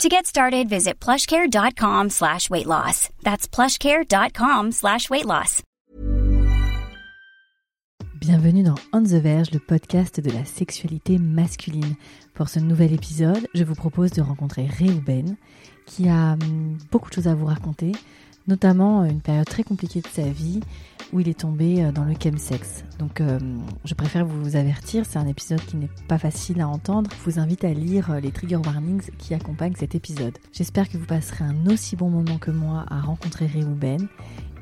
To get started, visit plushcare.com slash weight loss. That's plushcare.com slash weight loss. Bienvenue dans On the Verge, le podcast de la sexualité masculine. Pour ce nouvel épisode, je vous propose de rencontrer Réhouben, qui a hum, beaucoup de choses à vous raconter, notamment une période très compliquée de sa vie où il est tombé euh, dans le chemsex. Donc euh, je préfère vous avertir, c'est un épisode qui n'est pas facile à entendre. Je vous invite à lire euh, les trigger warnings qui accompagnent cet épisode. J'espère que vous passerez un aussi bon moment que moi à rencontrer Réhouben,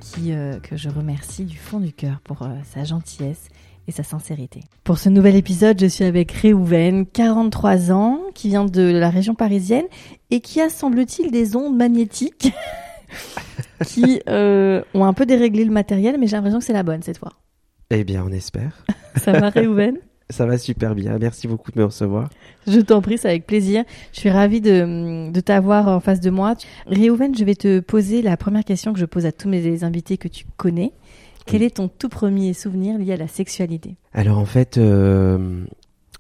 qui, que je remercie du fond du cœur pour sa gentillesse et sa sincérité. Pour ce nouvel épisode, je suis avec Réhouven, 43 ans, qui vient de la région parisienne et qui a, semble-t-il, des ondes magnétiques qui euh, ont un peu déréglé le matériel, mais j'ai l'impression que c'est la bonne cette fois. Eh bien, on espère. Ça va, Réhouven Ça va super bien. Merci beaucoup de me recevoir. Je t'en prie, c'est avec plaisir. Je suis ravie de, de t'avoir en face de moi. Réhouven, je vais te poser la première question que je pose à tous mes invités que tu connais. Quel est ton tout premier souvenir lié à la sexualité? Alors en fait, euh,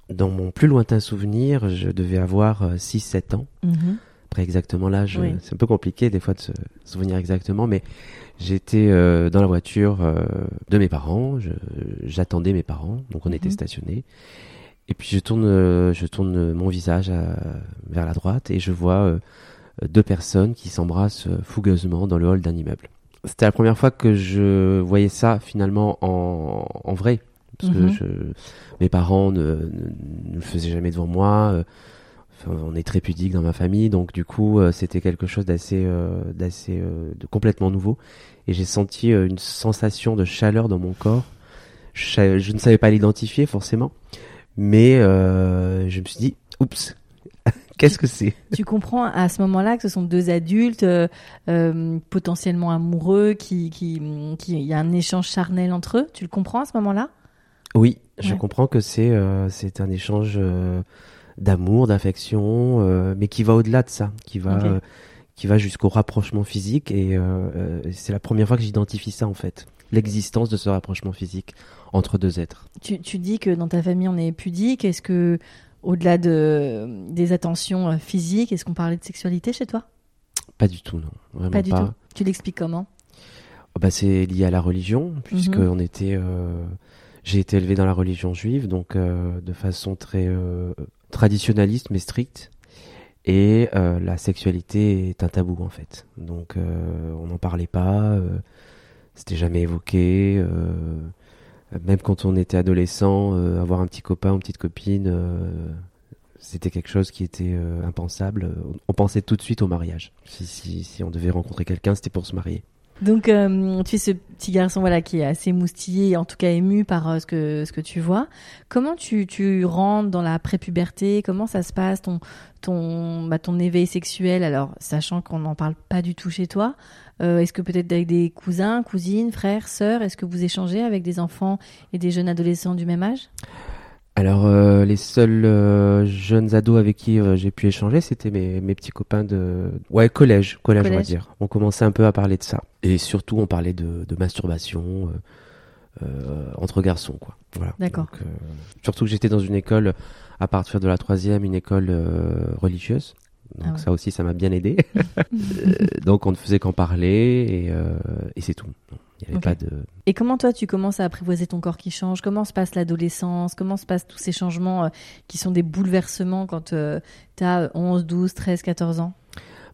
dans mon plus lointain souvenir, je devais avoir 6-7 euh, ans. Mhm. Après exactement l'âge, c'est un peu compliqué des fois de se souvenir exactement, mais j'étais euh, dans la voiture euh, de mes parents, j'attendais mes parents, donc on était mhm. stationnés. Et puis je tourne, euh, je tourne mon visage vers la droite et je vois deux personnes qui s'embrassent fougueusement dans le hall d'un immeuble. C'était la première fois que je voyais ça finalement en, en vrai, parce que mhm. je, mes parents ne, ne, le faisaient jamais devant moi on est très pudique dans ma famille, donc du coup, euh, c'était quelque chose d'assez, euh, d'assez, euh, de complètement nouveau. Et j'ai senti une sensation de chaleur dans mon corps. Je, ne savais pas l'identifier forcément, mais je me suis dit, oups, qu'est-ce que c'est? Tu comprends à ce moment-là que ce sont deux adultes potentiellement amoureux, qui, qui, qui, il y a un échange charnel entre eux. Tu le comprends à ce moment-là? Oui, je comprends que c'est, c'est un échange d'amour, d'affection, euh, mais qui va au-delà de ça, qui va, euh, qui va jusqu'au rapprochement physique. Et euh, c'est la première fois que j'identifie ça en fait, l'existence de ce rapprochement physique entre deux êtres. Tu, tu dis que dans ta famille on est pudique. Est-ce que au-delà de des attentions physiques, est-ce qu'on parlait de sexualité chez toi? Pas du tout, non. Vraiment pas du tout. Tu l'expliques comment? Oh, bah, c'est lié à la religion, puisque mhm. on était j'ai été élevé dans la religion juive, donc de façon très traditionnaliste mais strict. Et euh, la sexualité est un tabou en fait. Donc euh, on n'en parlait pas, euh, c'était jamais évoqué. même quand on était adolescent, avoir un petit copain ou une petite copine, c'était quelque chose qui était impensable. On pensait tout de suite au mariage. Si, si, si on devait rencontrer quelqu'un, c'était pour se marier. Donc, euh, tu es ce petit garçon voilà qui est assez moustillé, en tout cas ému par euh, ce que ce que tu vois. Comment tu tu rentres dans la prépuberté Comment ça se passe ton ton bah, ton éveil sexuel? Alors, sachant qu'on n'en parle pas du tout chez toi, euh, est-ce que peut-être avec des cousins, cousines, frères, sœurs, est-ce que vous échangez avec des enfants et des jeunes adolescents du même âge? Alors euh, les seuls euh, jeunes ados avec qui euh, j'ai pu échanger, c'était mes, mes petits copains de ouais collège, collège, on va dire. On commençait un peu à parler de ça et surtout on parlait de, de masturbation entre garçons quoi. Voilà. D'accord. surtout que j'étais dans une école à partir de la troisième, une école religieuse. Donc ah ça aussi, ça m'a bien aidé. donc on ne faisait qu'en parler et, et c'est tout. Et comment toi tu commences à apprivoiser ton corps qui change? Comment se passe l'adolescence? Comment se passent tous ces changements euh, qui sont des bouleversements quand tu as 11, 12, 13, 14 ans?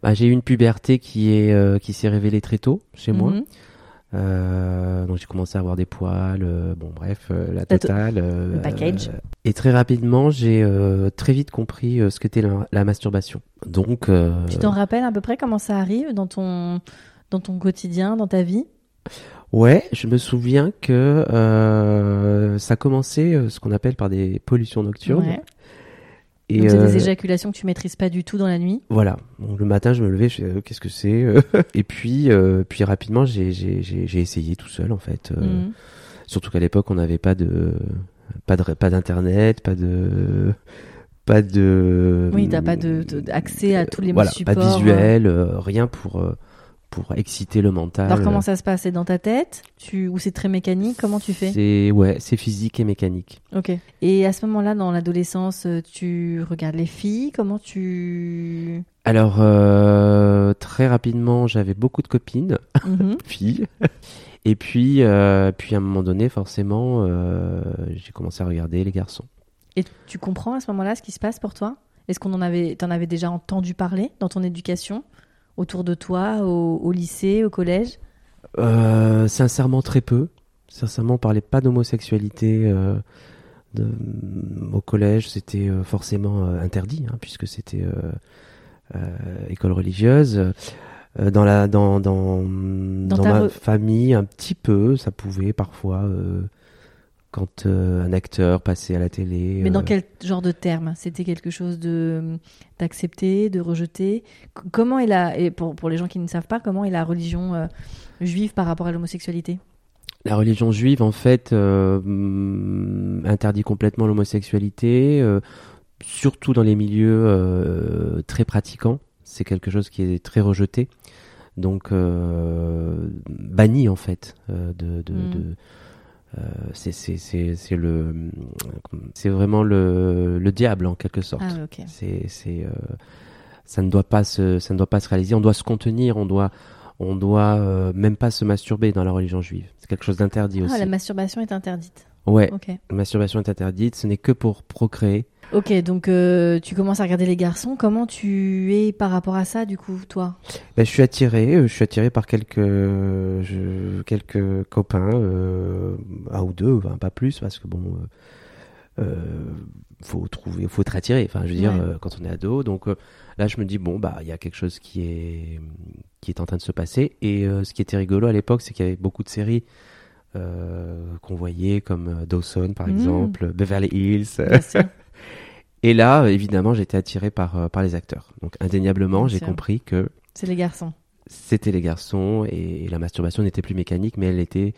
Bah, J'ai eu une puberté qui est euh, qui s'est révélée très tôt chez moi. Mhm. Euh, donc j'ai commencé à avoir des poils, bon bref, la totale. le package. et très rapidement, j'ai très vite compris ce qu'était la, la, masturbation. Donc. tu t'en rappelles à peu près comment ça arrive dans ton dans ton quotidien, dans ta vie? Ouais, je me souviens que euh, ça commençait euh, ce qu'on appelle par des pollutions nocturnes. Et Donc, c'est des éjaculations que tu maîtrises pas du tout dans la nuit. Voilà. Donc, le matin, je me levais, je disais, qu'est-ce que c'est Et puis, puis rapidement, j'ai essayé tout seul, en fait. Mhm. Surtout qu'à l'époque, on n'avait pas de pas de pas d'internet, pas de pas de oui, t'as pas de, accès à tous les voilà, supports. pas de visuel, euh, rien pour euh, pour exciter le mental. Alors comment ça se passe? C'est dans ta tête? Tu ou c'est très mécanique? Comment tu fais? C'est ouais, c'est physique et mécanique. Ok. Et à ce moment-là, dans l'adolescence, tu regardes les filles? Comment tu Alors euh, très rapidement, j'avais beaucoup de copines mhm. filles. Et puis, puis à un moment donné, forcément, j'ai commencé à regarder les garçons. Et tu comprends à ce moment-là ce qui se passe pour toi? Est-ce qu'on en avait, en avais déjà entendu parler dans ton éducation, autour de toi, au, lycée, au collège euh, Sincèrement, très peu. Sincèrement, on parlait pas d'homosexualité. Euh, au collège, c'était euh, forcément interdit, hein, puisque c'était école religieuse. dans la dans dans, dans, ma famille un petit peu ça pouvait parfois quand euh, un acteur passait à la télé. Mais dans euh, quel genre de termes C'était quelque chose de d'accepter, de rejeter Comment est la et pour, pour les gens qui ne savent pas, comment est la religion euh, juive par rapport à l'homosexualité? La religion juive, en fait, interdit complètement l'homosexualité, surtout dans les milieux très pratiquants. C'est quelque chose qui est très rejeté. Donc, banni, en fait, de, de, de euh, c'est le c'est vraiment le, le, diable en quelque sorte. Ah, c'est euh, ça ne doit pas se ça ne doit pas se réaliser. On doit se contenir. On doit on doit euh, même pas se masturber dans la religion juive. C'est quelque chose d'interdit ah, aussi. La masturbation est interdite. Ouais. La masturbation est interdite. Ce n'est que pour procréer. Ok, donc euh, tu commences à regarder les garçons. Comment tu es par rapport à ça, du coup, toi? Ben, Je suis attiré. Euh, je suis attiré par quelques, quelques copains, euh, un ou deux, enfin, pas plus, parce que bon, euh, faut trouver, faut être attiré. Enfin, je veux dire, quand on est ado. Donc là, je me dis bon, bah, il y a quelque chose qui est qui est en train de se passer. Et ce qui était rigolo à l'époque, c'est qu'il y avait beaucoup de séries. qu'on voyait comme Dawson par mmh. exemple, Beverly Hills. Et là, évidemment, j'étais attiré par, euh, par les acteurs. Donc, indéniablement, j'ai compris que. C'est les garçons. C'était les garçons et, la masturbation n'était plus mécanique, mais elle était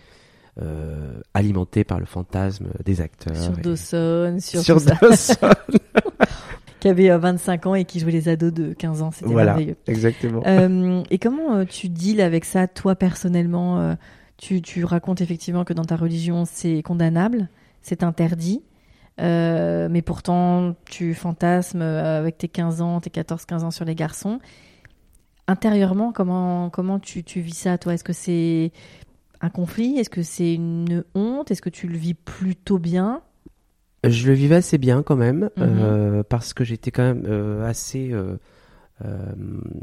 euh, alimentée par le fantasme des acteurs. Sur Dawson, sur, sur Dawson. qui avait 25 euh, ans et qui jouait les ados de 15 ans. C'était voilà, exactement. et comment tu deals avec ça, toi, personnellement tu, tu racontes effectivement que dans ta religion, c'est condamnable, c'est interdit. Euh, mais pourtant, tu fantasmes euh, avec tes 15 ans, tes 14-15 ans sur les garçons. Intérieurement, comment, comment tu, tu vis ça, toi? Est-ce que c'est un conflit? Est-ce que c'est une honte? Est-ce que tu le vis plutôt bien? Je le vivais assez bien quand même, mhm. euh, parce que j'étais quand même assez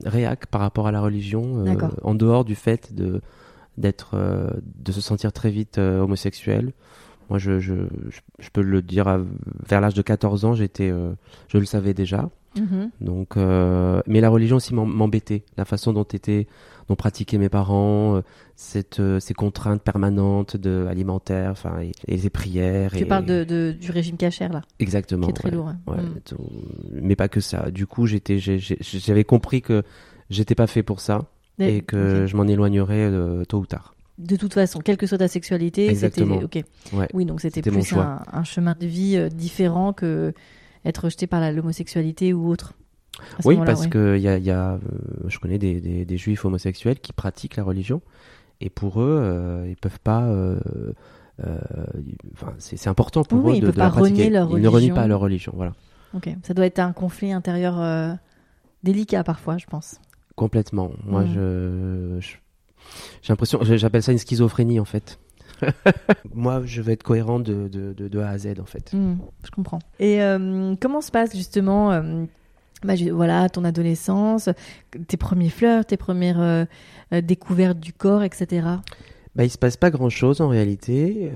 réac par rapport à la religion, en dehors du fait de, d'être, de se sentir très vite homosexuel. Moi, je, je, je, peux le dire, vers l'âge de 14 ans, j'étais, euh, je le savais déjà. Mhm. Donc, euh, mais la religion aussi m'embêtait. La façon dont étaient, dont pratiquaient mes parents, euh, cette, ces contraintes permanentes de alimentaires, enfin, et, les prières. Tu parles de, de, du régime cachère là. Exactement. Qui est très lourd. Hein. Mm. Mais pas que ça. Du coup, j'étais, j'avais compris que j'étais pas fait pour ça et, que je m'en éloignerais tôt ou tard de toute façon, quelle que soit ta sexualité, c'était ok. Oui, donc c'était plus un, chemin de vie euh, différent que être rejeté par l'homosexualité ou autre. Oui, parce que y a, y a, euh, je connais des, des, juifs homosexuels qui pratiquent la religion et pour eux, euh, ils peuvent pas. c'est important pour eux de, de la pratiquer. Leur ils ne renient pas leur religion, voilà. Ok, ça doit être un conflit intérieur délicat parfois, je pense. Complètement. Moi, mm. je j'ai l'impression, j'appelle ça une schizophrénie en fait. Moi, je veux être cohérent de, de, de, A à Z en fait. Hmm, je comprends. Et euh, comment se passe justement euh, bah, voilà, ton adolescence, tes premiers fleurs, tes premières euh, découvertes du corps, etc. Bah, il se passe pas grand chose en réalité.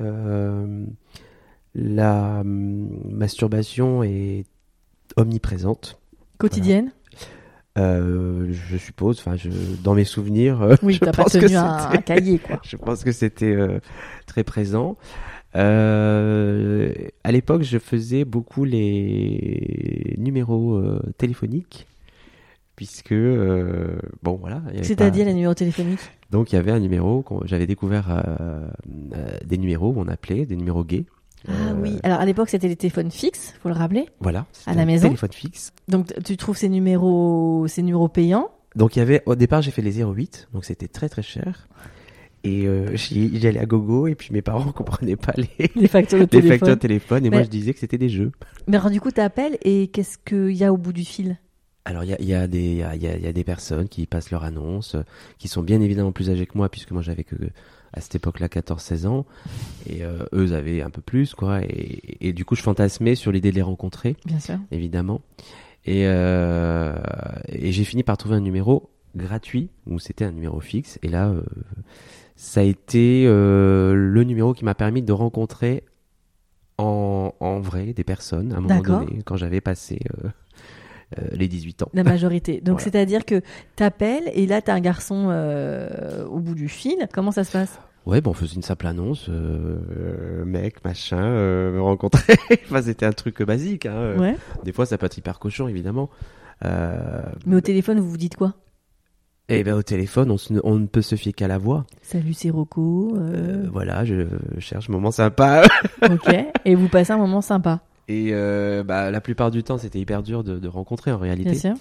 la hum, masturbation est omniprésente. Quotidienne? Euh, je suppose, enfin, je, dans mes souvenirs, euh, oui, je pense pas tenu un, cahier, quoi. je pense que c'était euh, très présent. À l'époque, je faisais beaucoup les numéros téléphoniques, puisque bon voilà. C'est-à-dire les numéros téléphoniques? Donc il y avait un numéro, j'avais découvert des numéros où on appelait, des numéros gays. Ah oui. Alors à l'époque, c'était les téléphones fixes, faut le rappeler. Voilà. À la maison. Téléphone fixe. Donc tu trouves ces numéros, ces numéros payants. Donc il y avait au départ, j'ai fait les 08, donc c'était très très cher. Et euh, j'y allais à gogo et puis mes parents comprenaient pas les, les factures de téléphone. factures de téléphone et moi je disais que c'était des jeux. Mais alors du coup tu appelles et qu'est-ce qu'il y a au bout du fil? Alors il y a, y, a y, a, y a des personnes qui passent leur annonce, qui sont bien évidemment plus âgées que moi puisque moi j'avais que à cette époque-là 14-16 ans et euh, eux avaient un peu plus quoi et, et, du coup je fantasmais sur l'idée de les rencontrer. Bien sûr. Évidemment. Et, euh, et j'ai fini par trouver un numéro gratuit où c'était un numéro fixe et là euh, ça a été euh, le numéro qui m'a permis de rencontrer en, en, vrai des personnes à un moment donné, quand j'avais passé euh, euh, les 18 ans. La majorité. Donc c'est-à-dire que tu appelles et là tu as un garçon au bout du fil. Comment ça se passe? Ouais, bon, on faisait une simple annonce, mec, machin, me rencontrer. enfin, c'était un truc basique. Hein. Ouais. Des fois, ça peut être hyper cochon, évidemment. Mais au téléphone, vous vous dites quoi? Eh ben au téléphone, on, ne peut se fier qu'à la voix. Salut, c'est Rocco. Euh. Euh, voilà, je cherche un moment sympa. ok. Et vous passez un moment sympa. Et euh, bah, la plupart du temps, c'était hyper dur de, rencontrer en réalité. Bien sûr.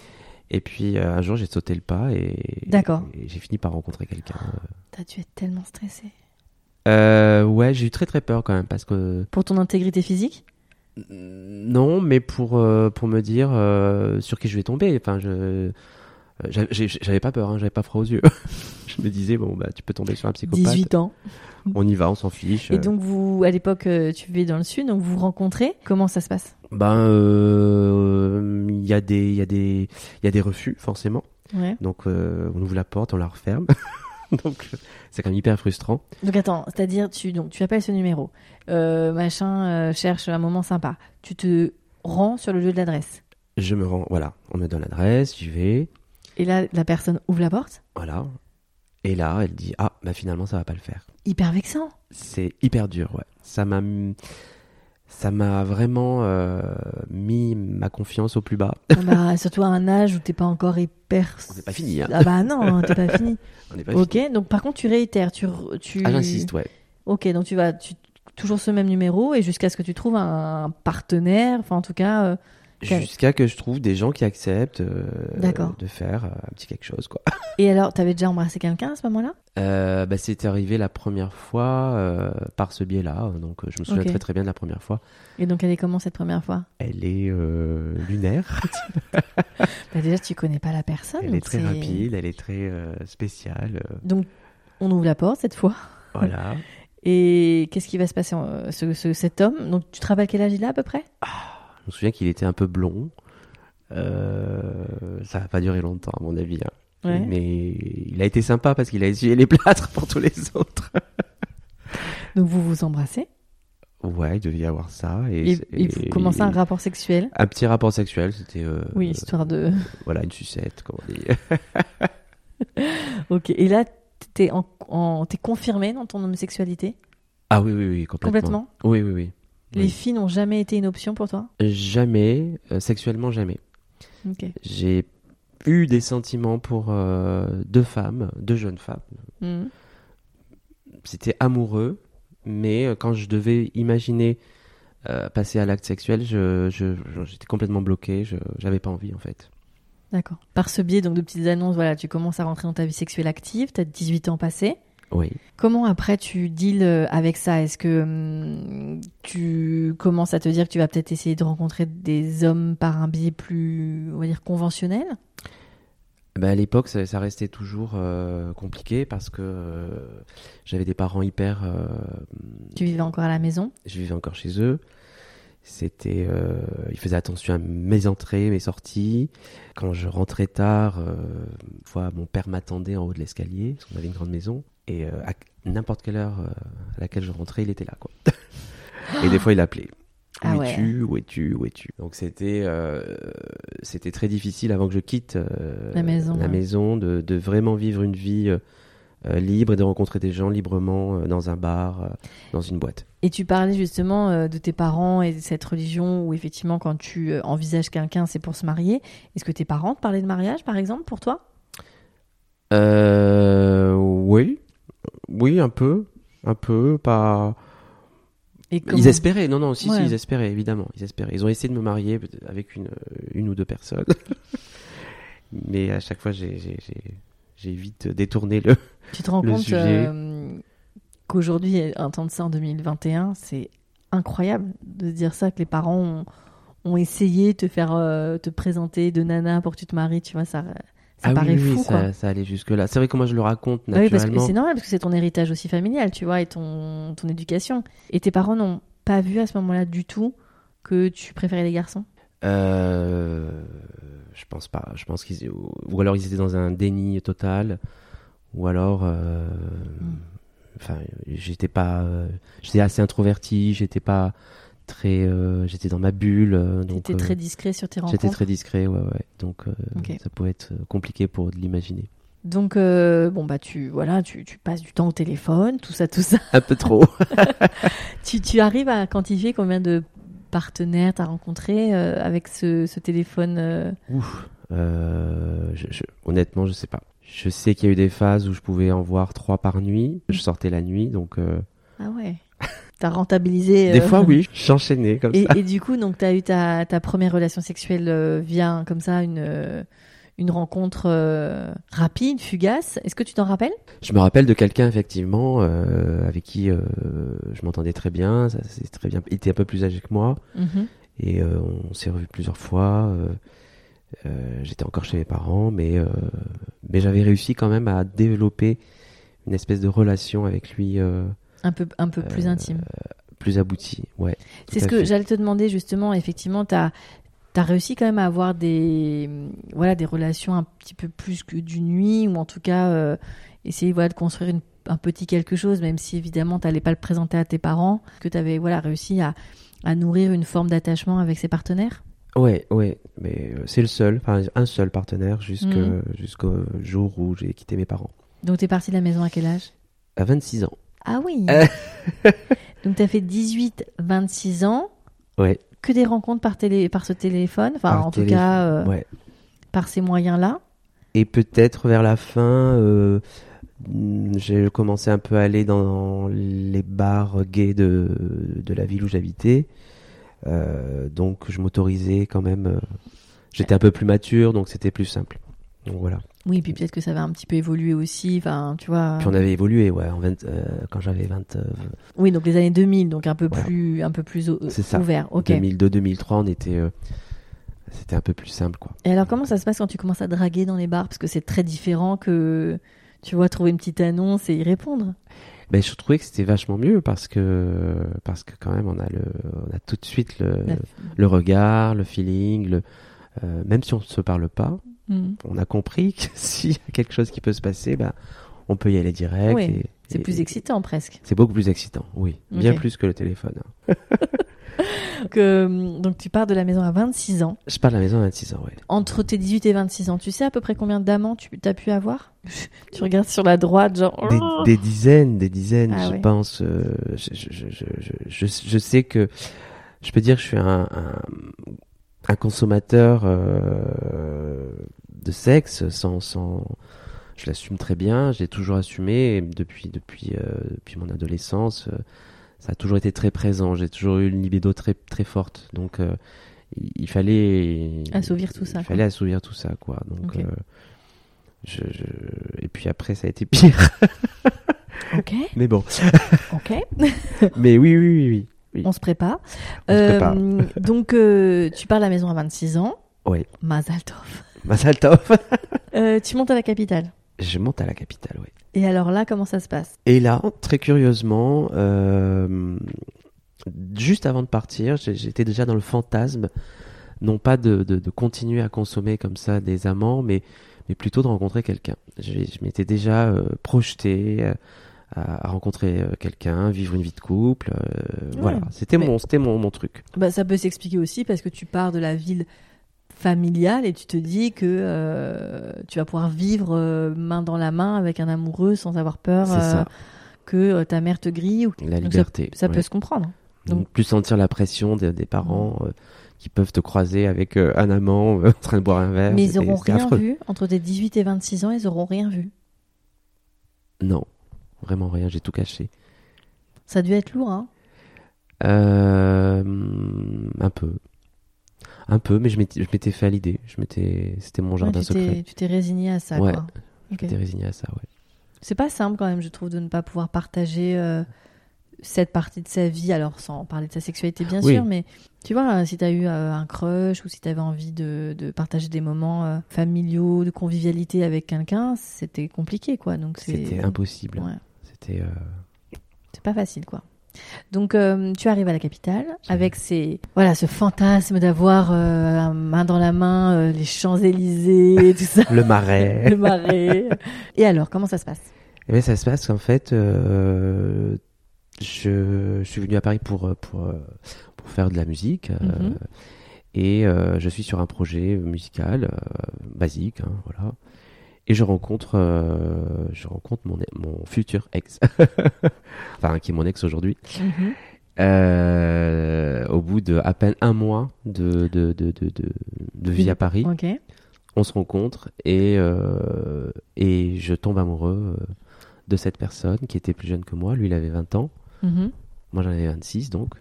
Et puis un jour, j'ai sauté le pas et, j'ai fini par rencontrer quelqu'un. T'as dû être tellement stressé. ouais, j'ai eu très très peur quand même parce que. Pour ton intégrité physique? Non, mais pour pour me dire sur qui je vais tomber. Enfin, je euh, j'avais pas peur, hein, j'avais pas froid aux yeux. je me disais, bon, bah, tu peux tomber sur un psychopathe. 18 ans. On y va, on s'en fiche. Et donc, vous, à l'époque, euh, tu vivais dans le sud, donc vous vous rencontrez. Comment ça se passe? Ben, euh, il y a des, y a des, y a des refus, forcément. Ouais. Donc, on ouvre la porte, on la referme. donc, c'est quand même hyper frustrant. Donc, attends, c'est-à-dire, tu, donc, tu appelles ce numéro, machin, cherche un moment sympa. Tu te rends sur le lieu de l'adresse. Je me rends, voilà, on me donne l'adresse, j'y vais. Et là, la personne ouvre la porte Voilà. Et là, elle dit Ah, bah finalement, ça va pas le faire. Hyper vexant. C'est hyper dur, ouais. Ça m'a. Ça m'a vraiment euh, mis ma confiance au plus bas. Ah bah, surtout à un âge où t'es pas encore hyper. On pas fini. Hein. Ah bah non, t'es pas fini. On pas ok, donc par contre tu réitères, tu. tu... Ah j'insiste, ouais. Ok, donc tu vas, tu... toujours ce même numéro et jusqu'à ce que tu trouves un partenaire, enfin en tout cas. Euh, Jusqu'à que je trouve des gens qui acceptent euh, de faire euh, un petit quelque chose. Quoi. Et alors, tu avais déjà embrassé quelqu'un à ce moment-là? Euh, bah, C'était arrivé la première fois par ce biais-là. Donc, je me souviens très très bien de la première fois. Et donc, elle est comment cette première fois? Elle est lunaire. bah, déjà, tu connais pas la personne. Elle est très rapide, elle est très spéciale. Donc, on ouvre la porte cette fois. Voilà. Et qu'est-ce qui va se passer ce, Cet homme, donc tu te rappelles quel âge il a à peu près? Ah, me souviens qu'il était un peu blond. Euh, ça va pas durer longtemps, à mon avis. Hein. Mais il a été sympa parce qu'il a essuyé les plâtres pour tous les autres. Donc vous vous embrassez? Ouais, il devait y avoir ça. Et, vous commencez un rapport sexuel? Un petit rapport sexuel, c'était. Euh, oui, histoire de. Voilà, une sucette, comme on dit. ok, et là, t'es en, confirmé dans ton homosexualité? Ah oui, oui, oui, complètement. Complètement? Oui, oui, oui. Les filles n'ont jamais été une option pour toi? Jamais, euh, sexuellement jamais. J'ai eu des sentiments pour euh, deux femmes, deux jeunes femmes. Hmm. C'était amoureux, mais euh, quand je devais imaginer passer à l'acte sexuel, j'étais je, complètement bloqué, je n'avais pas envie en fait. D'accord. Par ce biais donc de petites annonces, voilà, tu commences à rentrer dans ta vie sexuelle active, tu as 18 ans passés. Oui. Comment après tu deals euh, avec ça? Est-ce que hum, tu commences à te dire que tu vas peut-être essayer de rencontrer des hommes par un biais plus, on va dire, conventionnel? Bah à l'époque, ça, restait toujours euh, compliqué parce que euh, j'avais des parents hyper. tu vivais encore à la maison? Je vivais encore chez eux. C'était, ils faisaient attention à mes entrées, mes sorties. Quand je rentrais tard, fois mon père m'attendait en haut de l'escalier parce qu'on avait une grande maison. Et euh, à n'importe quelle heure euh, à laquelle je rentrais, il était là, quoi. et des fois, il appelait. Ah où es-tu? Où es-tu? Où es-tu? Donc c'était euh, c'était très difficile avant que je quitte la maison, la maison de, de, vraiment vivre une vie libre et de rencontrer des gens librement dans un bar, dans une boîte. Et tu parlais justement de tes parents et de cette religion où effectivement quand tu envisages quelqu'un c'est pour se marier. Est-ce que tes parents te parlaient de mariage par exemple pour toi? Oui, oui un peu, un peu, pas ils espéraient, non, non, si, si, ils espéraient, évidemment, ils espéraient. Ils ont essayé de me marier avec une, une ou deux personnes. Mais à chaque fois, j'ai vite détourné le. Tu te rends compte euh, qu'aujourd'hui, un temps de ça en 2021, c'est incroyable de dire ça, que les parents ont, ont essayé de te faire euh, te présenter de nana pour que tu te maries, tu vois, ça. Ça ah paraît fou, ça, ça, allait jusque-là. C'est vrai que moi je le raconte naturellement. Oui, c'est normal parce que c'est ton héritage aussi familial, tu vois, et ton, ton éducation. Et tes parents n'ont pas vu à ce moment-là du tout que tu préférais les garçons? Euh, Je pense pas. Je pense qu'ils ou alors ils étaient dans un déni total, ou alors, euh, hmm. enfin, j'étais pas, euh, j'étais assez introverti, j'étais pas très, euh, j'étais dans ma bulle. Euh, J'étais très discret sur tes rencontres. J'étais très discret, ouais, ouais. Donc ça pouvait être compliqué pour l'imaginer. Donc bon bah tu voilà tu, tu, passes du temps au téléphone tout ça tout ça un peu trop tu, tu, arrives à quantifier combien de partenaires tu as rencontré avec ce, ce téléphone Ouf, je, honnêtement je sais pas je sais qu'il y a eu des phases où je pouvais en voir trois par nuit je sortais la nuit donc T'as rentabilisé. Des fois, euh, oui, j'enchaînais comme et, ça. Et du coup, donc, t'as eu ta, ta première relation sexuelle euh, via comme ça une euh, une rencontre rapide, fugace. Est-ce que tu t'en rappelles? Je me rappelle de quelqu'un effectivement avec qui je m'entendais très bien. Ça, c'est très bien. Il était un peu plus âgé que moi mhm. et on s'est revu plusieurs fois. J'étais encore chez mes parents, mais mais j'avais réussi quand même à développer une espèce de relation avec lui. Un peu, un peu plus euh, intime. Plus abouti, ouais. C'est ce que j'allais te demander justement. Effectivement, tu as, as, réussi quand même à avoir des, voilà, des relations un petit peu plus que du nuit, ou en tout cas euh, essayer voilà, de construire une, un petit quelque chose, même si évidemment tu n'allais pas le présenter à tes parents, que tu avais voilà, réussi à, à nourrir une forme d'attachement avec ses partenaires? Ouais, ouais, mais euh, c'est le seul, enfin un seul partenaire mhm. jusqu'au jour où j'ai quitté mes parents. Donc tu es parti de la maison à quel âge? À 26 ans. Ah oui. Donc tu as fait 18, 26 ans. Ouais. Que des rencontres par, télé, par ce téléphone, enfin en tout cas euh, par ces moyens-là? Et peut-être vers la fin, euh, j'ai commencé un peu à aller dans les bars gays de, de la ville où j'habitais. Euh, donc je m'autorisais quand même. J'étais un peu plus mature, donc c'était plus simple. Donc voilà. Oui, puis peut-être que ça va un petit peu évoluer aussi, enfin, tu vois. Puis on avait évolué, ouais, en 20, euh, quand j'avais 20. Euh, oui, donc les années 2000, donc un peu plus, un peu plus ouvert. Ok. 2002, 2003, on était, euh, c'était un peu plus simple, quoi. Et alors, comment ça se passe quand tu commences à draguer dans les bars, parce que c'est très différent que, tu vois, trouver une petite annonce et y répondre. Ben, je trouvais que c'était vachement mieux parce que, parce que quand même, on a le, on a tout de suite le, le regard, le feeling, le, même si on ne se parle pas, Mm. On a compris que s'il y a quelque chose qui peut se passer, bah, on peut y aller direct. c'est plus excitant presque. C'est beaucoup plus excitant, oui. Bien plus que le téléphone. que, donc tu pars de la maison à 26 ans. Je pars de la maison à 26 ans, oui. Entre tes 18 et 26 ans, tu sais à peu près combien d'amants tu as pu avoir? Tu regardes sur la droite, genre... Des, oh dizaines, des dizaines, ah je pense. Euh, je, sais que... Je peux dire que je suis un, un, consommateur... Euh, de sexe sans, sans je l'assume très bien, j'ai toujours assumé depuis depuis euh, depuis mon adolescence, euh, ça a toujours été très présent, j'ai toujours eu une libido très très forte. Donc il, fallait assouvir tout ça. Il fallait assouvir tout ça quoi. Donc je, et puis après ça a été pire. OK. Mais bon. OK. Mais oui oui oui oui. On se prépare. donc tu pars à la maison à 26 ans. Oui. Mazaltov. euh, tu montes à la capitale. Je monte à la capitale, oui. Et alors là, comment ça se passe? Et là, très curieusement, euh, juste avant de partir, j'étais déjà dans le fantasme, non pas de, de, continuer à consommer comme ça des amants, mais, mais plutôt de rencontrer quelqu'un. Je, m'étais déjà euh, projeté euh, à, rencontrer quelqu'un, vivre une vie de couple. voilà, c'était mon, c'était mon, mon truc. Bah, ça peut s'expliquer aussi parce que tu pars de la ville familial et tu te dis que euh, tu vas pouvoir vivre euh, main dans la main avec un amoureux sans avoir peur euh, que ta mère te grille. Ou... La liberté. ça, peut se comprendre. Donc, plus sentir la pression des, parents qui peuvent te croiser avec un amant en train de boire un verre. Mais ils n'auront rien vu entre tes 18 et 26 ans, ils n'auront rien vu. Non, vraiment rien, j'ai tout caché. Ça a dû être lourd, hein Un peu. Un peu, mais je m'étais fait à l'idée. C'était mon jardin secret. Tu t'es résigné à ça. Ouais. Quoi. Je m'étais résigné à ça, ouais. C'est pas simple quand même, je trouve, de ne pas pouvoir partager euh, cette partie de sa vie. Alors, sans parler de sa sexualité, bien sûr, mais tu vois, si tu as eu euh, un crush ou si tu avais envie de, de, partager des moments euh, familiaux, de convivialité avec quelqu'un, c'était compliqué, quoi. C'était impossible. Ouais. C'était. C'est pas facile, quoi. Donc euh, tu arrives à la capitale avec ces voilà ce fantasme d'avoir euh, main dans la main euh, les Champs Élysées tout ça. le marais. le marais. Et alors comment ça se passe? Eh bien ça se passe qu'en fait je, je, suis venu à Paris pour pour pour faire de la musique. Mhm. Et je suis sur un projet musical basique, hein, voilà et je rencontre, euh, je rencontre mon, mon futur ex, enfin qui est mon ex aujourd'hui. Mhm. Euh, au bout de à peine un mois de, de, de, de, de vie à Paris, on se rencontre et, euh, et je tombe amoureux de cette personne qui était plus jeune que moi. Lui, il avait 20 ans. Mhm. Moi, j'en avais 26 donc.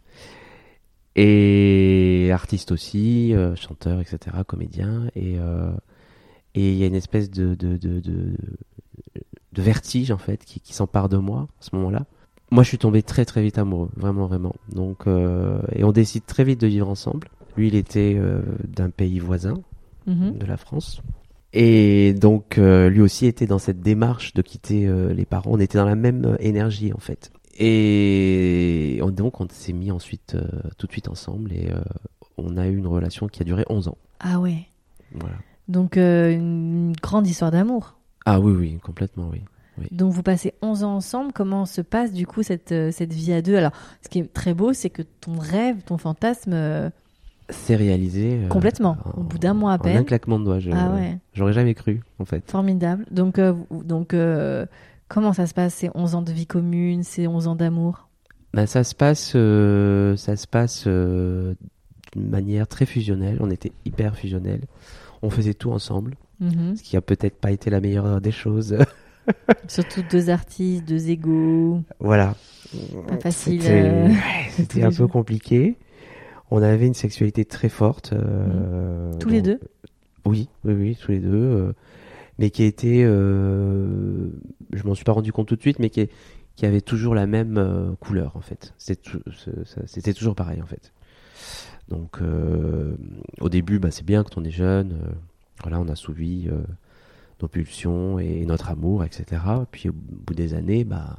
Et artiste aussi, chanteur, etc., comédien. Et, et il y a une espèce de, de, de, de, vertige, en fait, qui, qui s'empare de moi à ce moment-là. Moi, je suis tombé très, très vite amoureux, vraiment, vraiment. Donc, euh, et on décide très vite de vivre ensemble. Lui, il était euh, d'un pays voisin, mhm. de la France. Et donc, euh, lui aussi était dans cette démarche de quitter les parents. On était dans la même énergie, en fait. Et donc, on s'est mis ensuite, tout de suite ensemble et on a eu une relation qui a duré 11 ans. Ah ouais. Voilà. Donc euh, une grande histoire d'amour. Ah oui, oui, complètement, oui. Donc vous passez 11 ans ensemble. Comment se passe du coup cette, euh, cette vie à deux? Alors, ce qui est très beau, c'est que ton rêve, ton fantasme... Euh, s'est réalisé. complètement, au bout d'un mois à peine. un claquement de doigts. ah ouais. J'aurais jamais cru, en fait. Formidable. Donc, donc comment ça se passe ces 11 ans de vie commune, ces 11 ans d'amour? Ben, Ça se passe, ça se passe d'une manière très fusionnelle. On était hyper fusionnels on faisait tout ensemble, mhm. ce qui a peut-être pas été la meilleure des choses. Surtout deux artistes, deux égaux. Voilà. Pas facile. C'était euh, un peu compliqué. On avait une sexualité très forte. Euh, tous les deux Oui, oui, oui, tous les deux. Euh, mais qui été, je m'en suis pas rendu compte tout de suite, mais qui, qui avait toujours la même couleur en fait. C'était toujours pareil en fait. Donc euh, au début, bah, c'est bien quand on est jeune. Euh, voilà, on a souvi euh, nos pulsions et notre amour, etc. Puis au bout des années, bah,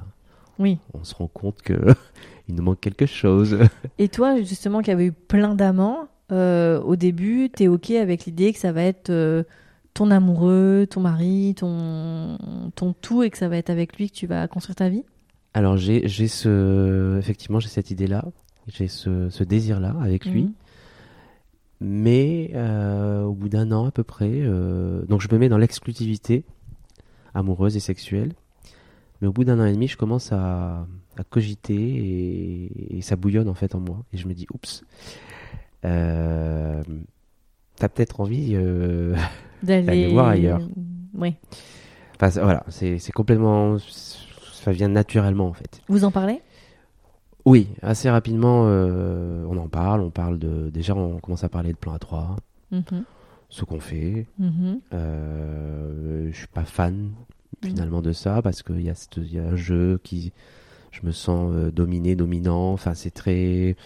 oui. on se rend compte que il nous manque quelque chose. Et toi, justement, qui avais eu plein d'amants, au début, tu es OK avec l'idée que ça va être ton amoureux, ton mari, ton, ton tout, et que ça va être avec lui que tu vas construire ta vie? Alors, j'ai ce... effectivement, j'ai cette idée-là j'ai ce, désir-là avec lui. Mhm. Mais euh, au bout d'un an à peu près, euh, donc je me mets dans l'exclusivité amoureuse et sexuelle. Mais au bout d'un an et demi, je commence à, cogiter et, ça bouillonne en fait en moi. Et je me dis, oups, euh, t'as peut-être envie d'aller voir ailleurs. Oui. Enfin, voilà, c'est complètement. Ça vient naturellement en fait. Vous en parlez? Oui, assez rapidement, euh, on en parle. On parle de. Déjà, on commence à parler de plan A3, mhm. ce qu'on fait. Mhm. Euh, je suis pas fan finalement de ça parce qu'il y, y, a un jeu qui. Je me sens euh, dominé, dominant. Enfin, c'est très.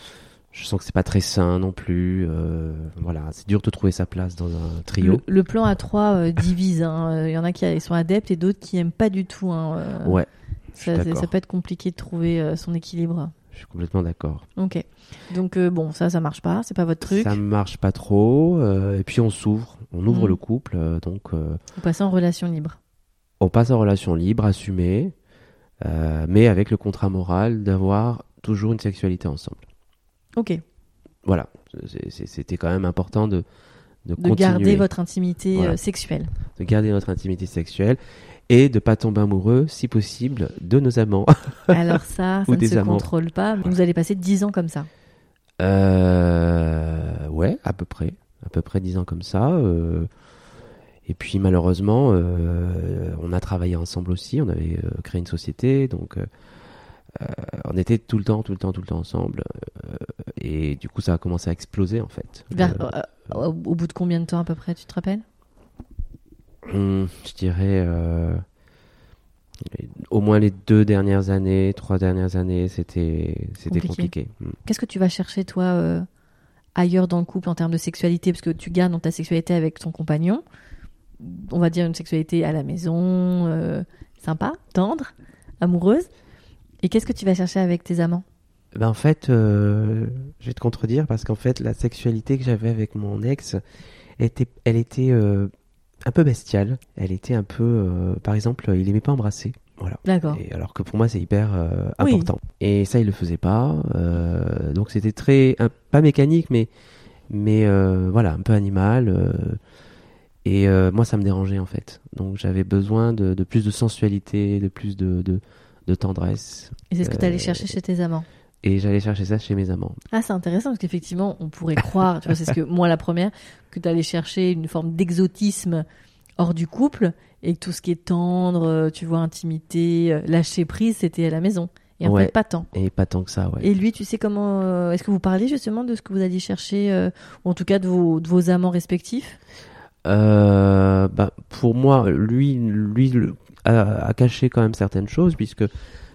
Je sens que c'est pas très sain non plus. Euh, voilà, c'est dur de trouver sa place dans un trio. Le, plan A3 divise. Hein. Il y en a qui sont adeptes et d'autres qui aiment pas du tout. Hein. Ouais. Ça, ça, peut être compliqué de trouver son équilibre. Je suis complètement d'accord. Ok. Donc euh, bon, ça, ça marche pas, c'est pas votre truc. Ça marche pas trop. Euh, et puis on s'ouvre, on ouvre mm. le couple, euh, donc. on passe en relation libre. On passe en relation libre, assumée, mais avec le contrat moral d'avoir toujours une sexualité ensemble. Ok. Voilà, c'était quand même important de de, garder votre intimité sexuelle. De garder notre intimité sexuelle et de pas tomber amoureux, si possible, de nos amants. Alors ça, ça ne se contrôle pas. Vous allez passer 10 ans comme ça. Euh, ouais, à peu près. À peu près 10 ans comme ça. Euh, et puis malheureusement, euh, on a travaillé ensemble aussi. On avait euh, créé une société, donc on était tout le temps, tout le temps, tout le temps ensemble. et du coup, ça a commencé à exploser en fait. au bout de combien de temps à peu près, tu te rappelles? Hum, Je dirais au moins les deux dernières années, trois dernières années, c'était c'était compliqué. Hum. Qu'est-ce que tu vas chercher toi ailleurs dans le couple en termes de sexualité, parce que tu gardes dans ta sexualité avec ton compagnon, on va dire une sexualité à la maison, euh, sympa, tendre, amoureuse. Et qu'est-ce que tu vas chercher avec tes amants? Ben en fait, euh, je vais te contredire parce qu'en fait, la sexualité que j'avais avec mon ex, était, elle était euh, un peu bestiale. Elle était un peu, par exemple, il aimait pas embrasser. Voilà. D'accord. alors que pour moi, c'est hyper important. Et ça, il le faisait pas. donc c'était très, pas mécanique, mais, mais voilà, un peu animal. Et euh, moi, ça me dérangeait en fait. Donc j'avais besoin de, de, plus de sensualité, de plus de, de, de tendresse. Et c'est ce que tu allais euh, chercher chez tes amants Et j'allais chercher ça chez mes amants. Ah, c'est intéressant parce qu'effectivement, on pourrait croire, tu vois, c'est ce que moi la première, que tu allais chercher une forme d'exotisme hors du couple et que tout ce qui est tendre, euh, tu vois, intimité, lâcher prise, c'était à la maison. Et en fait, pas tant. Et pas tant que ça, ouais. Et lui, tu sais comment. Est-ce que vous parliez justement de ce que vous alliez chercher, ou en tout cas de vos, de vos amants respectifs? Euh, bah, pour moi, lui, lui a, caché quand même certaines choses, puisque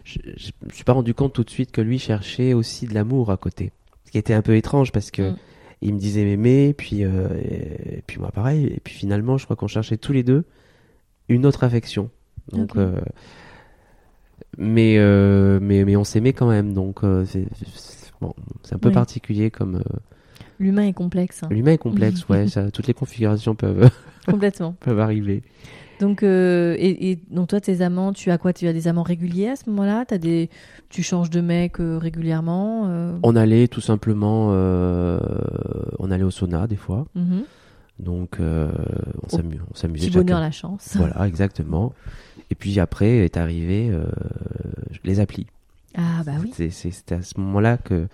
je, je, me suis pas rendu compte tout de suite que lui cherchait aussi de l'amour à côté. Ce qui était un peu étrange parce que mm. il me disait m'aimer, puis euh, et, puis moi pareil, et puis finalement, je crois qu'on cherchait tous les deux une autre affection. Donc, euh, mais, euh, mais mais on s'aimait quand même, donc c'est bon, un peu particulier comme L'humain est complexe. Hein. L'humain est complexe, ouais. Ça, toutes les configurations peuvent complètement peuvent arriver. Donc, euh, et, et, donc toi, tes amants, tu as quoi? Tu as des amants réguliers à ce moment-là? T'as des, tu changes de mec euh, régulièrement euh? On allait tout simplement, on allait au sauna des fois. Mm-hmm. Donc, on s'amusait. Petit bonheur la chance. Voilà, exactement. Et puis après est arrivé les applis. Ah bah oui. C'était à ce moment-là que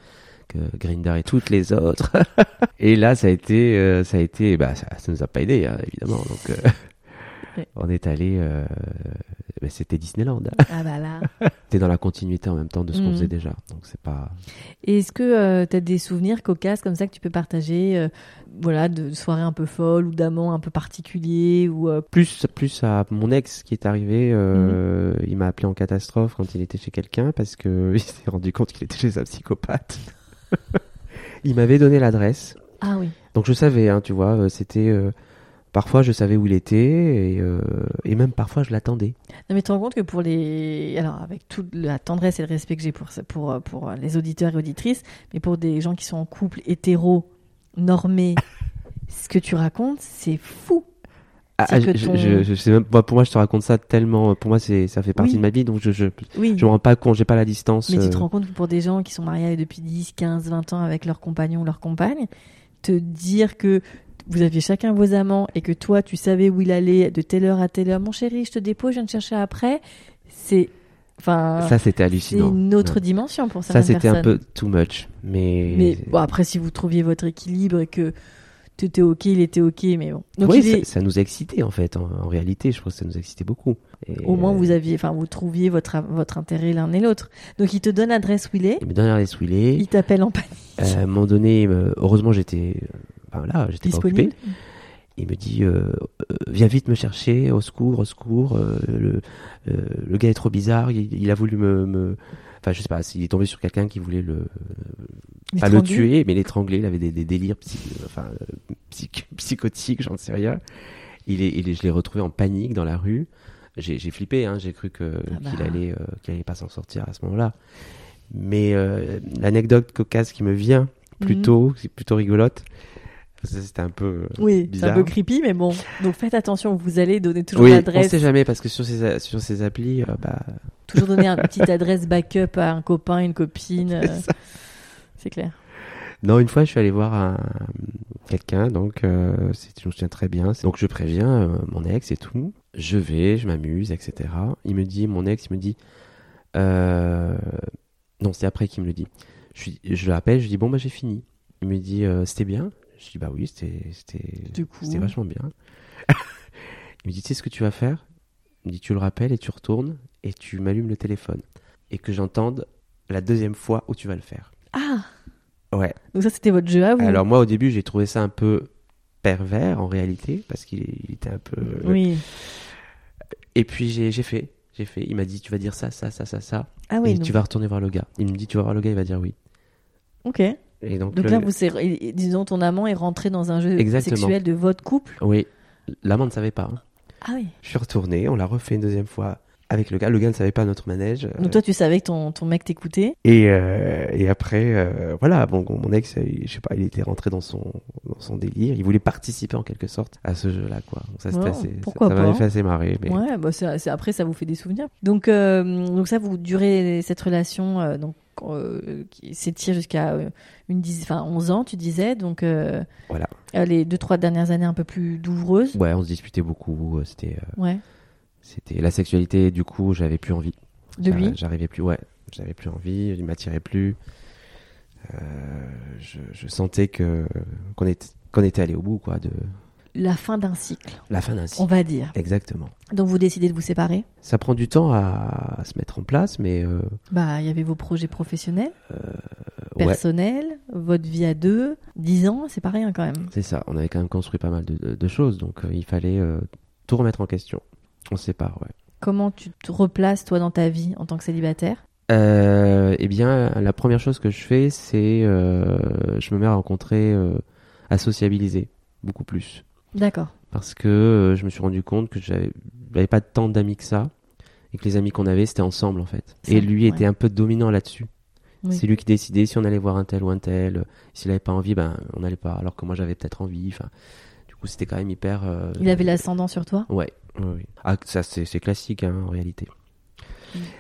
Grinder et toutes les autres. et là, ça a été, ça a été, bah, ça, ça, nous a pas aidé, hein, évidemment. Donc, euh, on est allé, euh, bah, c'était Disneyland. Ah bah là. T'es dans la continuité en même temps de ce qu'on mhm. faisait déjà, donc c'est pas. Est-ce que tu as des souvenirs cocasses comme ça que tu peux partager, voilà, de soirées un peu folles ou d'amants un peu particuliers ou plus plus à mon ex qui est arrivé, mhm. il m'a appelé en catastrophe quand il était chez quelqu'un parce que il s'est rendu compte qu'il était chez un psychopathe. il m'avait donné l'adresse. Ah oui. Donc je savais, hein, tu vois, euh, c'était. Parfois je savais où il était et, euh, et même parfois je l'attendais. Non mais tu te rends compte que pour les. Alors avec toute la tendresse et le respect que j'ai pour, pour, pour les auditeurs et auditrices, mais pour des gens qui sont en couple hétéro, normés, ce que tu racontes, c'est fou. Ah, je, je, sais même, pour moi, je te raconte ça tellement. Pour moi, c'est, ça fait partie de ma vie, donc je, je, je me rends pas compte, j'ai pas la distance. Mais tu te euh. rends compte que pour des gens qui sont mariés depuis 10, 15, 20 ans avec leur compagnon ou leur compagne, te dire que vous aviez chacun vos amants et que toi, tu savais où il allait de telle heure à telle heure. Mon chéri, je te dépose, je viens te chercher après. C'est, enfin. Ça, c'était hallucinant. C'est une autre dimension pour ça. Ça, c'était un peu too much. Mais. Mais bon, après, si vous trouviez votre équilibre et que tout était ok, il était ok, mais bon. Donc oui, ça, nous excitait en fait. En, réalité, je pense que ça nous excitait beaucoup. Au moins, vous aviez, enfin, vous trouviez votre votre intérêt l'un et l'autre. Donc, il te donne l'adresse où il est. Il me donne l'adresse où il est. Il t'appelle en panique. Euh, à un moment donné, heureusement, j'étais, enfin là, j'étais pas occupé. Il me dit, euh, euh, viens vite me chercher, au secours, au secours. le, le gars est trop bizarre. Il, il a voulu me, me Enfin, je sais pas, s'il est tombé sur quelqu'un qui voulait le, pas le tuer, mais l'étrangler. Il avait des, des délires enfin, psychotiques, j'en sais rien. Il est, il est, je l'ai retrouvé en panique dans la rue. J'ai, flippé, hein, j'ai cru que, ah qu'il bah. allait, euh, qu'il allait pas s'en sortir à ce moment-là. Mais euh, l'anecdote cocasse qui me vient plutôt, mhm. c'est plutôt rigolote. C'était un peu euh, oui, un peu creepy, mais bon. Donc faites attention, vous allez donner toujours l'adresse. On sait jamais parce que sur ces sur ces applis, bah Toujours donner une petite adresse backup à un copain, une copine. Euh, c'est clair. Non, une fois, je suis allé voir un, quelqu'un, donc euh, je me souviens très bien. Donc je préviens euh, mon ex et tout. Je vais, je m'amuse, etc. Il me dit, mon ex, il me dit, euh, non, c'est après qu'il me le dit. Je, je l'appelle, je dis bon bah j'ai fini. Il me dit c'était bien. Je dis bah oui, c'était c'était vachement bien. il me dit tu sais ce que tu vas faire? Il me dit tu le rappelles et tu retournes et tu m'allumes le téléphone et que j'entende la deuxième fois où tu vas le faire. Ah Ouais. Donc ça, c'était votre jeu à vous Alors moi, au début, j'ai trouvé ça un peu pervers en réalité, parce qu'il était un peu... Oui. Et puis j'ai fait. J'ai fait. Il m'a dit, tu vas dire ça, ça, ça, ça, ça. Ah oui. Et tu vas retourner voir le gars. Il me dit, tu vas voir le gars, il va dire oui. Ok. Et donc, donc là, vous disons, ton amant est rentré dans un jeu sexuel de votre couple Oui. L'amant ne savait pas. Hein. Ah oui. Je suis retourné, on l'a refait une deuxième fois avec le gars. Le gars ne savait pas notre manège. Donc toi, tu savais que ton, ton mec t'écoutait. Et, euh, et après, euh, voilà, bon, mon ex, je sais pas, il était rentré dans son, dans son délire. Il voulait participer en quelque sorte à ce jeu-là, quoi. Donc ça, assez, pourquoi ça, m'avait fait assez marrer. Mais... Ouais, bah c'est, après, ça vous fait des souvenirs. Donc, euh, donc ça, vous durez cette relation, donc qui s'étire jusqu'à une dizaine, enfin 11 ans, tu disais. Donc voilà. les deux trois dernières années un peu plus douloureuses. Ouais, on se disputait beaucoup. C'était. Ouais. C'était la sexualité, du coup, j'avais plus envie. De lui J'arrivais plus, ouais. J'avais plus envie, il m'attirait plus. Euh, je, sentais que qu'on était, qu'on était allé au bout, quoi. De... La fin d'un cycle. La fin d'un cycle. On va dire. Exactement. Donc vous décidez de vous séparer? Ça prend du temps à, se mettre en place, mais. Euh, bah, il y avait vos projets professionnels, euh, personnels, votre vie à deux. Dix ans, c'est pas rien quand même. C'est ça. On avait quand même construit pas mal de, choses, donc il fallait tout remettre en question. On se sépare, ouais. Comment tu te replaces, toi, dans ta vie en tant que célibataire? Euh, Eh bien, la première chose que je fais, c'est euh, je me mets à rencontrer, euh, à sociabiliser beaucoup plus. D'accord. Parce que euh, je me suis rendu compte que j'avais pas tant d'amis que ça et que les amis qu'on avait, c'était ensemble en fait. et lui était un peu dominant là-dessus. C'est lui qui décidait si on allait voir un tel ou un tel. S'il avait pas envie, ben on n'allait pas. Alors que moi j'avais peut-être envie. Enfin, du coup c'était quand même hyper. Il avait l'ascendant sur toi? Ouais, oui. Ah, ça, c'est classique hein, en réalité.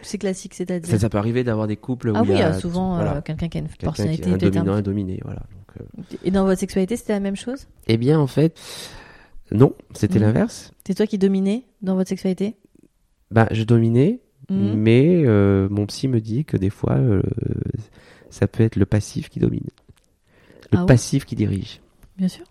C'est classique, c'est-à-dire? Ça, peut arriver d'avoir des couples ah où il y a souvent euh, quelqu'un qui a une personnalité un dominant, un dominé, voilà. Donc, euh. Et dans votre sexualité, c'était la même chose? Eh bien, en fait, non, c'était mmh. l'inverse. C'est toi qui dominais dans votre sexualité? Bah, je dominais, mmh. mais euh, mon psy me dit que des fois, ça peut être le passif qui domine, le ah passif qui dirige. Bien sûr.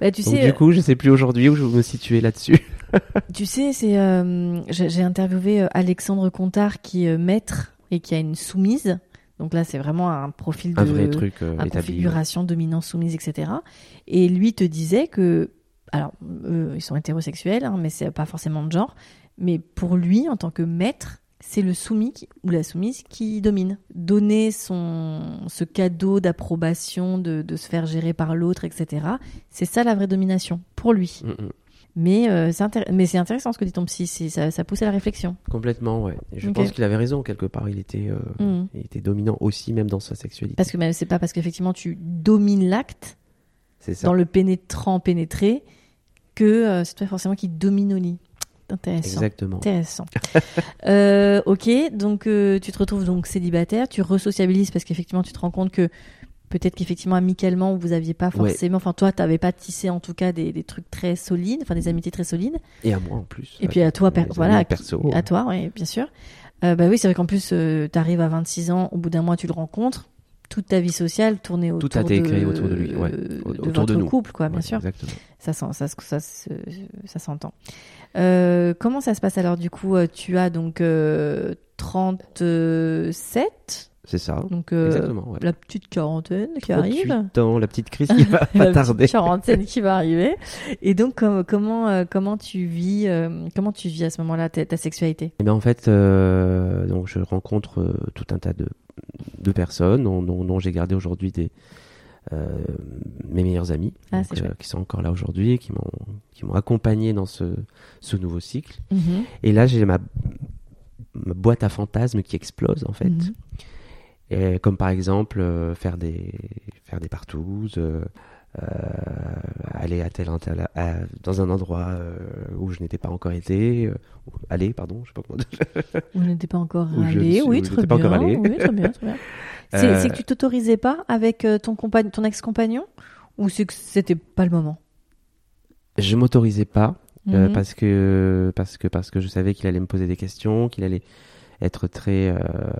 Bah, tu Donc, sais, du coup, je sais plus aujourd'hui où je me situer là-dessus. tu sais, c'est euh, j'ai interviewé euh, Alexandre Contard qui est maître et qui a une soumise. Donc là, c'est vraiment un profil de un vrai truc euh, configuration dominant soumise, etc. Et lui te disait que, alors, ils sont hétérosexuels, hein, mais c'est pas forcément de genre. Mais pour lui, en tant que maître, c'est le soumis ou la soumise qui domine. Donner son, ce cadeau d'approbation, de, de, se faire gérer par l'autre, etc. C'est ça la vraie domination, pour lui. Mm, mm. Mais, euh, c'est mais c'est intéressant ce que dit ton psy, ça, ça pousse à la réflexion. Complètement, ouais. je pense qu'il avait raison quelque part. Il était, euh, mm. il était dominant aussi, même dans sa sexualité. Parce que c'est pas parce qu'effectivement tu domines l'acte, dans le pénétrant pénétré, que euh, c'est toi forcément qui domine au lit. Intéressant. Exactement. Intéressant. euh, ok, donc tu te retrouves donc célibataire, tu resociabilises parce qu'effectivement tu te rends compte que peut-être qu'effectivement amicalement vous aviez pas forcément enfin toi tu n'avais pas tissé en tout cas des, des, trucs très solides enfin des amitiés très solides et à moi en plus et puis à toi voilà à toi oui bien sûr euh, bah oui c'est vrai qu'en plus euh, tu arrives à 26 ans au bout d'un mois tu le rencontres toute ta vie sociale tournait autour tout a été créé autour de lui ouais. de autour votre de nous. couple quoi bien sûr exactement. ça ça ça, ça s'entend euh, comment ça se passe alors du coup tu as donc 37 c'est ça. Donc, euh, la petite quarantaine qui arrive. Ans, la petite crise qui va pas tarder. La quarantaine qui va arriver. Et donc, comment, euh, comment tu vis, euh, comment tu vis à ce moment-là ta, sexualité? Eh bien, en fait, donc je rencontre tout un tas de, de personnes dont, dont, j'ai gardé aujourd'hui des mes meilleurs amis, ah, qui sont encore là aujourd'hui et qui m'ont qui m'ont accompagné dans ce ce nouveau cycle. Mhm. Et là, j'ai ma ma boîte à fantasmes qui explose en fait. Mhm. Et comme par exemple euh, faire des faire des partouzes, euh, aller à tel, dans un endroit où je n'étais pas encore été, aller, pardon, je sais pas comment. Où je n'étais pas encore allé, oui, très bien. Oui, très bien, très bien. C'est que tu t'autorisais pas avec ton, ton ex-compagnon ou c'est que c'était pas le moment? Je m'autorisais pas. Mhm. parce que parce que parce que je savais qu'il allait me poser des questions, qu'il allait être très euh, euh,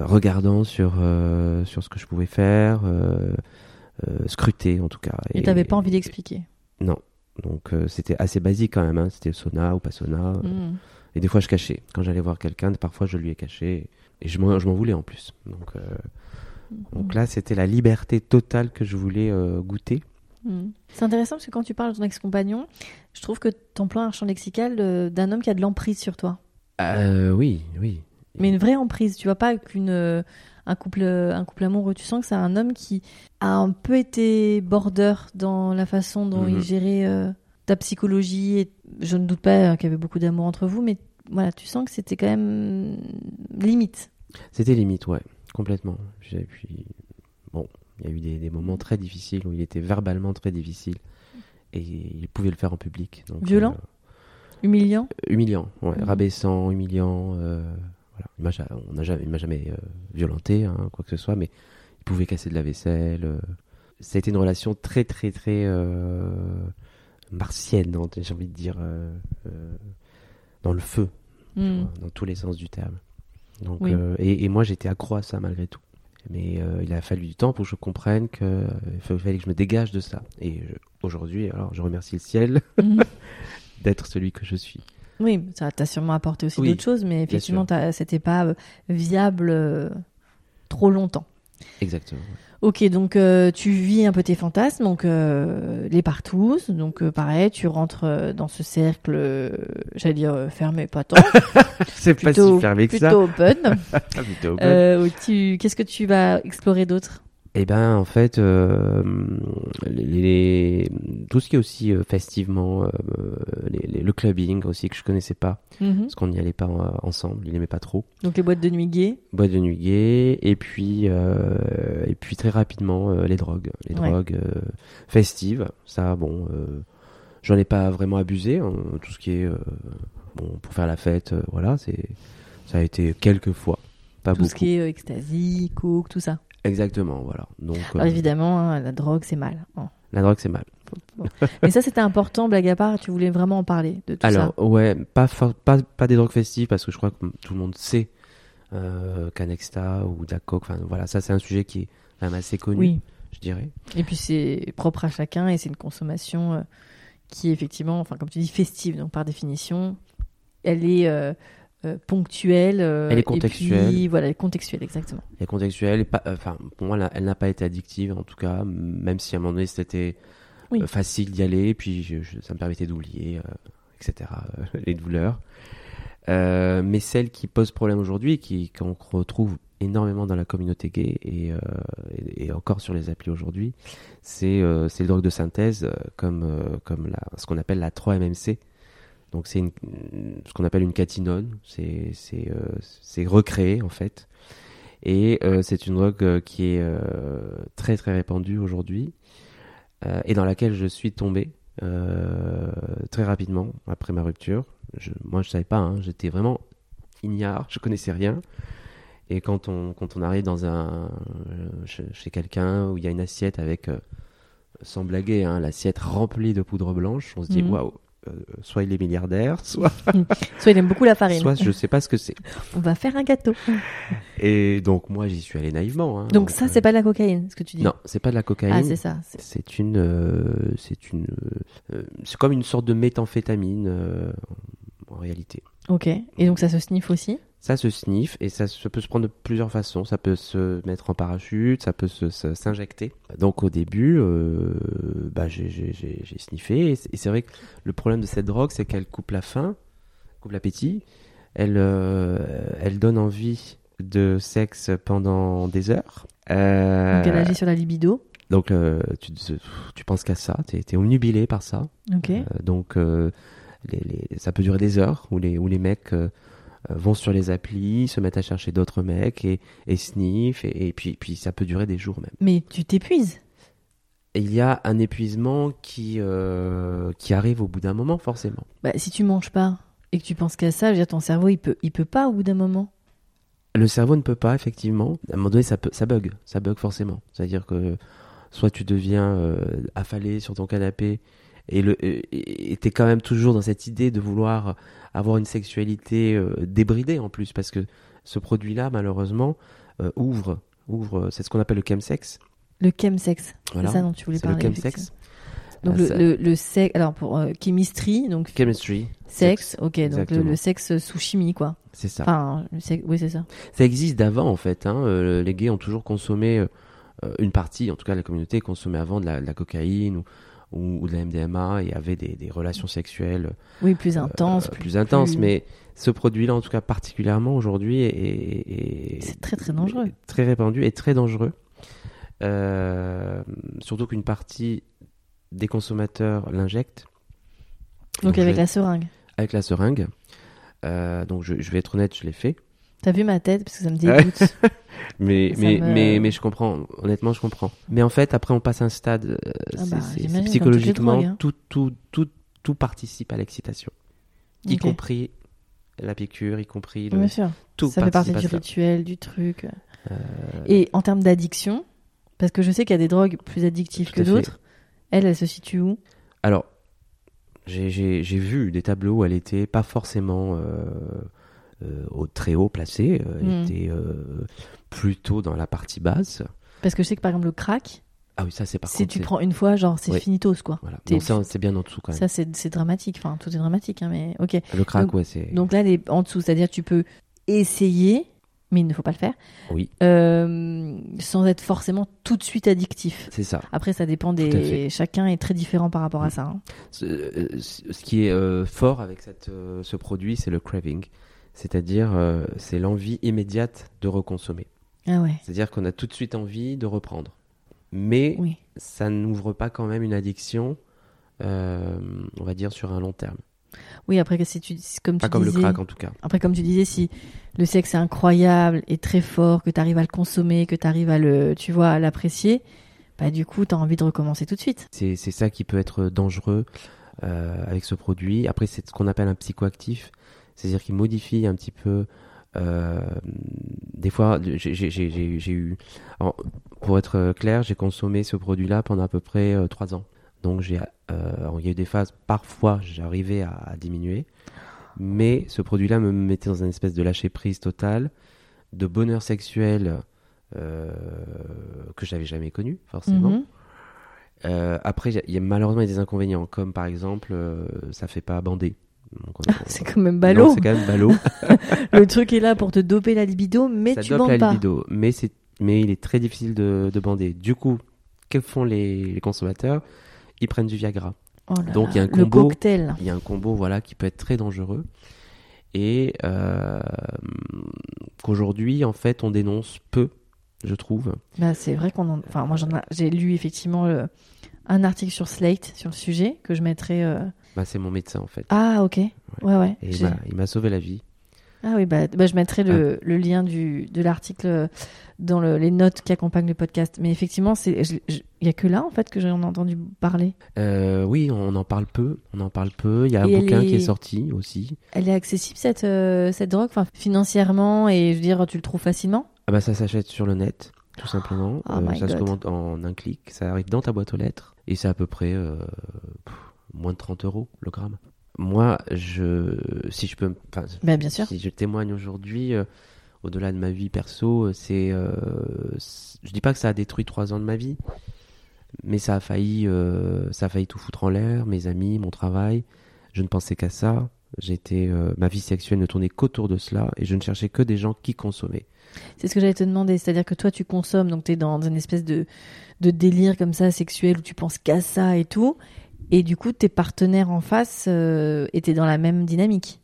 regardant sur, euh, sur ce que je pouvais faire, scruter en tout cas. Et tu n'avais pas envie d'expliquer Non. Donc c'était assez basique quand même, hein. c'était sauna ou pas sauna. Mhm. Et des fois je cachais. Quand j'allais voir quelqu'un, parfois je lui ai caché. Et je m'en voulais en plus. Donc, donc là, c'était la liberté totale que je voulais goûter. C'est intéressant parce que quand tu parles de ton ex-compagnon, je trouve que tu emploies un champ lexical d'un homme qui a de l'emprise sur toi. Euh, oui, oui. Mais une vraie emprise, tu vois pas qu'une euh, un couple un couple amoureux, tu sens que c'est un homme qui a un peu été border dans la façon dont il mhm. gérait euh, ta psychologie et je ne doute pas qu'il y avait beaucoup d'amour entre vous mais voilà, tu sens que c'était quand même limite. C'était limite, ouais, complètement. Et puis bon, il y a eu des, moments très difficiles où il était verbalement très difficile et il pouvait le faire en public. Violent Humiliant Humiliant, ouais. Mmh. rabaissant, humiliant. Euh, voilà. Il m'a jamais, jamais euh, violenté, hein, quoi que ce soit, mais il pouvait casser de la vaisselle. Euh. Ça a été une relation très, très, très martienne, hein, j'ai envie de dire, dans le feu, mmh. dans tous les sens du terme. Donc, et, moi, j'étais accro à ça malgré tout. Mais il a fallu du temps pour que je comprenne qu'il fallait que je me dégage de ça. Et aujourd'hui, alors je remercie le ciel mmh. d'être celui que je suis. Oui, ça t'a sûrement apporté aussi d'autres choses, mais effectivement, c'était pas euh, viable euh, trop longtemps. Exactement. Ok, donc euh, tu vis un peu tes fantasmes, donc les partous, donc pareil, tu rentres dans ce cercle, j'allais dire fermé, pas tant. C'est pas si fermé que ça. Plutôt open. plutôt open. Qu'est-ce que tu vas explorer d'autre? Eh ben, en fait, euh, les, tout ce qui est aussi euh, festivement, euh, le clubbing aussi que je connaissais pas, mhm. parce qu'on n'y allait pas ensemble, il n'aimait pas trop. Donc les boîtes de nuit gays. Boîtes de nuit gays, et puis et puis très rapidement les drogues, les drogues festives. Ça, bon, j'en ai pas vraiment abusé. Hein, tout ce qui est bon pour faire la fête, voilà, c'est ça a été quelques fois. Pas tout ce qui est ecstasy, coke, tout ça. Exactement, voilà. Donc, euh, évidemment, hein, la drogue, c'est mal. Hein. La drogue, c'est mal. Mais ça, c'était important, blague à part, tu voulais vraiment en parler de tout Alors, ouais, pas, pas, pas des drogues festives, parce que je crois que tout le monde sait euh, qu'Anexta ou Dacoc, enfin voilà, ça c'est un sujet qui est quand même assez connu, oui. je dirais. Et puis c'est propre à chacun et c'est une consommation euh, qui est effectivement, enfin comme tu dis, festive, donc par définition, elle est... Euh, euh, ponctuelle. Euh, elle est contextuelle. Et voilà, elle est contextuelle, exactement. Elle est contextuelle. Et pas, enfin, pour moi, elle, n'a pas été addictive, en tout cas, même si à un moment donné, c'était euh, facile d'y aller, puis ça me permettait d'oublier, etc., les douleurs. mais celle qui pose problème aujourd'hui, qui qu'on retrouve énormément dans la communauté gay et, et, encore sur les applis aujourd'hui, c'est le drogue de synthèse comme, comme la, ce qu'on appelle la 3-MMC, donc c'est ce qu'on appelle une catinone, c'est euh, recréé en fait. Et euh, c'est une drogue euh, qui est très très répandue aujourd'hui et dans laquelle je suis tombé très rapidement après ma rupture. moi je savais pas, hein, j'étais vraiment ignare, je connaissais rien. Et quand on, quand on arrive dans un, chez, quelqu'un où il y a une assiette avec, sans blaguer, hein, l'assiette remplie de poudre blanche, on se dit mhm. waouh, euh, soit il est milliardaire, soit... soit il aime beaucoup la farine. Soit je sais pas ce que c'est. On va faire un gâteau. Et donc moi j'y suis allé naïvement. Hein, donc, ça c'est pas de la cocaïne, ce que tu dis. Non, c'est pas de la cocaïne. Ah c'est ça. C'est une, euh, c'est une, euh, c'est comme une sorte de méthamphétamine en réalité. Ok. Et donc ça se sniffe aussi? Ça se sniffe et ça, peut se prendre de plusieurs façons. Ça peut se mettre en parachute, ça peut s'injecter. Donc au début, euh, bah, j'ai sniffé et c'est vrai que le problème de cette drogue, c'est qu'elle coupe la faim, coupe l'appétit, elle, euh, elle donne envie de sexe pendant des heures. Euh, donc elle agit sur la libido. Donc tu, tu penses qu'à ça, tu es, omnubilé par ça. Ok. donc les, les, ça peut durer des heures où les, où les mecs vont sur les applis, se mettent à chercher d'autres mecs et, et sniff, et, puis, puis ça peut durer des jours même. Mais tu t'épuises il y a un épuisement qui, euh, qui arrive au bout d'un moment, forcément. Bah, si tu manges pas et que tu penses qu'à ça, ton cerveau, il peut, il peut pas au bout d'un moment. Le cerveau ne peut pas, effectivement. À un moment donné, ça, peut, ça bug. Ça bug forcément. C'est-à-dire que soit tu deviens euh, affalé sur ton canapé et le et t'es quand même toujours dans cette idée de vouloir avoir une sexualité euh, débridée en plus parce que ce produit-là malheureusement ouvre ouvre c'est ce qu'on appelle le chemsex le chemsex, c'est ça dont tu voulais parler. Le chemsex. Donc le, le, le sexe, alors pour euh, chemistry, donc chemistry, sexe, ok, donc le, sexe sous chimie quoi. C'est ça. Enfin, oui c'est ça. Ça existe d'avant en fait. Hein. Euh, les gays ont toujours consommé euh, une partie, en tout cas la communauté consommait avant de la, cocaïne ou, ou, de la MDMA et avait des, des relations sexuelles. Oui, plus intenses. plus, plus intenses, mais ce produit-là en tout cas particulièrement aujourd'hui est, c'est très très dangereux, très répandu et très dangereux. Euh, surtout qu'une partie des consommateurs l'injectent. Donc, avec la seringue Avec la seringue. Euh, donc je, vais être honnête, je l'ai fait. T'as vu ma tête parce que ça me dégoûte. mais mais, mais mais je comprends. Honnêtement, je comprends. Mais en fait, après, on passe un stade. Euh, ah bah, psychologiquement hein. tout, tout tout tout participe à l'excitation, y compris la piqûre, y compris le. Bien sûr. Tout ça fait partie du rituel, du truc. Et en termes d'addiction, parce que je sais qu'il y a des drogues plus addictives que d'autres. Elle, elle se situe où? Alors, j'ai vu des tableaux où elle était pas forcément euh, euh, au très haut. Euh, elle hmm. était plutôt dans la partie basse. Parce que je sais que par exemple le crack. Ah oui, ça c'est par Si tu prends une fois, genre c'est finitos quoi. Voilà. c'est bien en dessous quand même. Ça c'est dramatique. Enfin, tout est dramatique, hein, mais ok. Le crack, ouais, c'est. Donc là, est en dessous, c'est-à-dire tu peux essayer mais il ne faut pas le faire. Oui. Euh, sans être forcément tout de suite addictif. C'est ça. Après, ça dépend des. Chacun est très différent par rapport à ça. Hein. Ce, ce, qui est euh, fort avec cette, euh, ce produit, c'est le craving. C'est-à-dire, c'est l'envie immédiate de reconsommer. Ah ouais. C'est-à-dire qu'on a tout de suite envie de reprendre. Mais ça n'ouvre pas quand même une addiction, on va dire, sur un long terme. Oui, après, si tu, comme pas tu comme le crack en tout cas. Après, comme tu disais, si le sexe est incroyable et très fort, que tu arrives à le consommer, que tu arrives à le, tu vois, à l'apprécier, bah du coup, tu as envie de recommencer tout de suite. C'est ça qui peut être dangereux euh, avec ce produit. Après, c'est ce qu'on appelle un psychoactif, c'est-à-dire qu'il modifie un petit peu. Euh, des fois, j'ai eu, pour être clair, j'ai consommé ce produit-là pendant à peu près euh, trois ans. Donc j'ai, euh, il y a eu des phases, parfois j'arrivais à, à, diminuer, mais ce produit-là me mettait dans une espèce de lâcher prise totale, de bonheur sexuel euh, que j'avais jamais connu forcément. Mhm. Euh, après, il y, a malheureusement des inconvénients, comme par exemple, euh, ça fait pas bander. C'est quand même ballot. C'est quand même ballot. le truc est là pour te doper la libido, mais ça tu dope la libido, mais c'est, mais il est très difficile de, de bander. Du coup, que font les, les consommateurs? Ils prennent du Viagra. Oh Donc il y a un combo, cocktail. il y a un combo voilà qui peut être très dangereux et euh, qu'aujourd'hui en fait on dénonce peu, je trouve. Bah, c'est vrai qu'on, enfin moi j'ai lu effectivement un article sur Slate sur le sujet que je mettrai. Euh, bah, c'est mon médecin en fait. Ah ok. Ouais ouais. Et il m'a sauvé la vie. Ah oui, bah, bah je mettrai le, ah. le, lien du, de l'article dans le, les notes qui accompagnent le podcast. Mais effectivement, il n'y a que là, en fait, que j'en ai entendu parler. Euh, oui, on en parle peu. On en parle peu. Il y a un bouquin qui est sorti aussi. Elle est accessible, cette, euh, cette drogue, enfin, financièrement, et je veux dire, tu le trouves facilement? Ah bah ça s'achète sur le net, tout simplement. Oh euh, ça se commande en un clic. Ça arrive dans ta boîte aux lettres. Et c'est à peu près moins de 30 euros le gramme moi, je, si je peux, ben, bien sûr. si je témoigne aujourd'hui, euh, au-delà de ma vie perso, c'est, euh, je dis pas que ça a détruit trois ans de ma vie, mais ça a failli, euh, ça a failli tout foutre en l'air, mes amis, mon travail. Je ne pensais qu'à ça. J'étais, ma vie sexuelle ne tournait qu'autour de cela, et je ne cherchais que des gens qui consommaient. C'est ce que j'allais te demander, c'est-à-dire que toi tu consommes, donc tu es dans une espèce de, de délire comme ça sexuel où tu penses qu'à ça et tout, et du coup, tes partenaires en face euh, étaient dans la même dynamique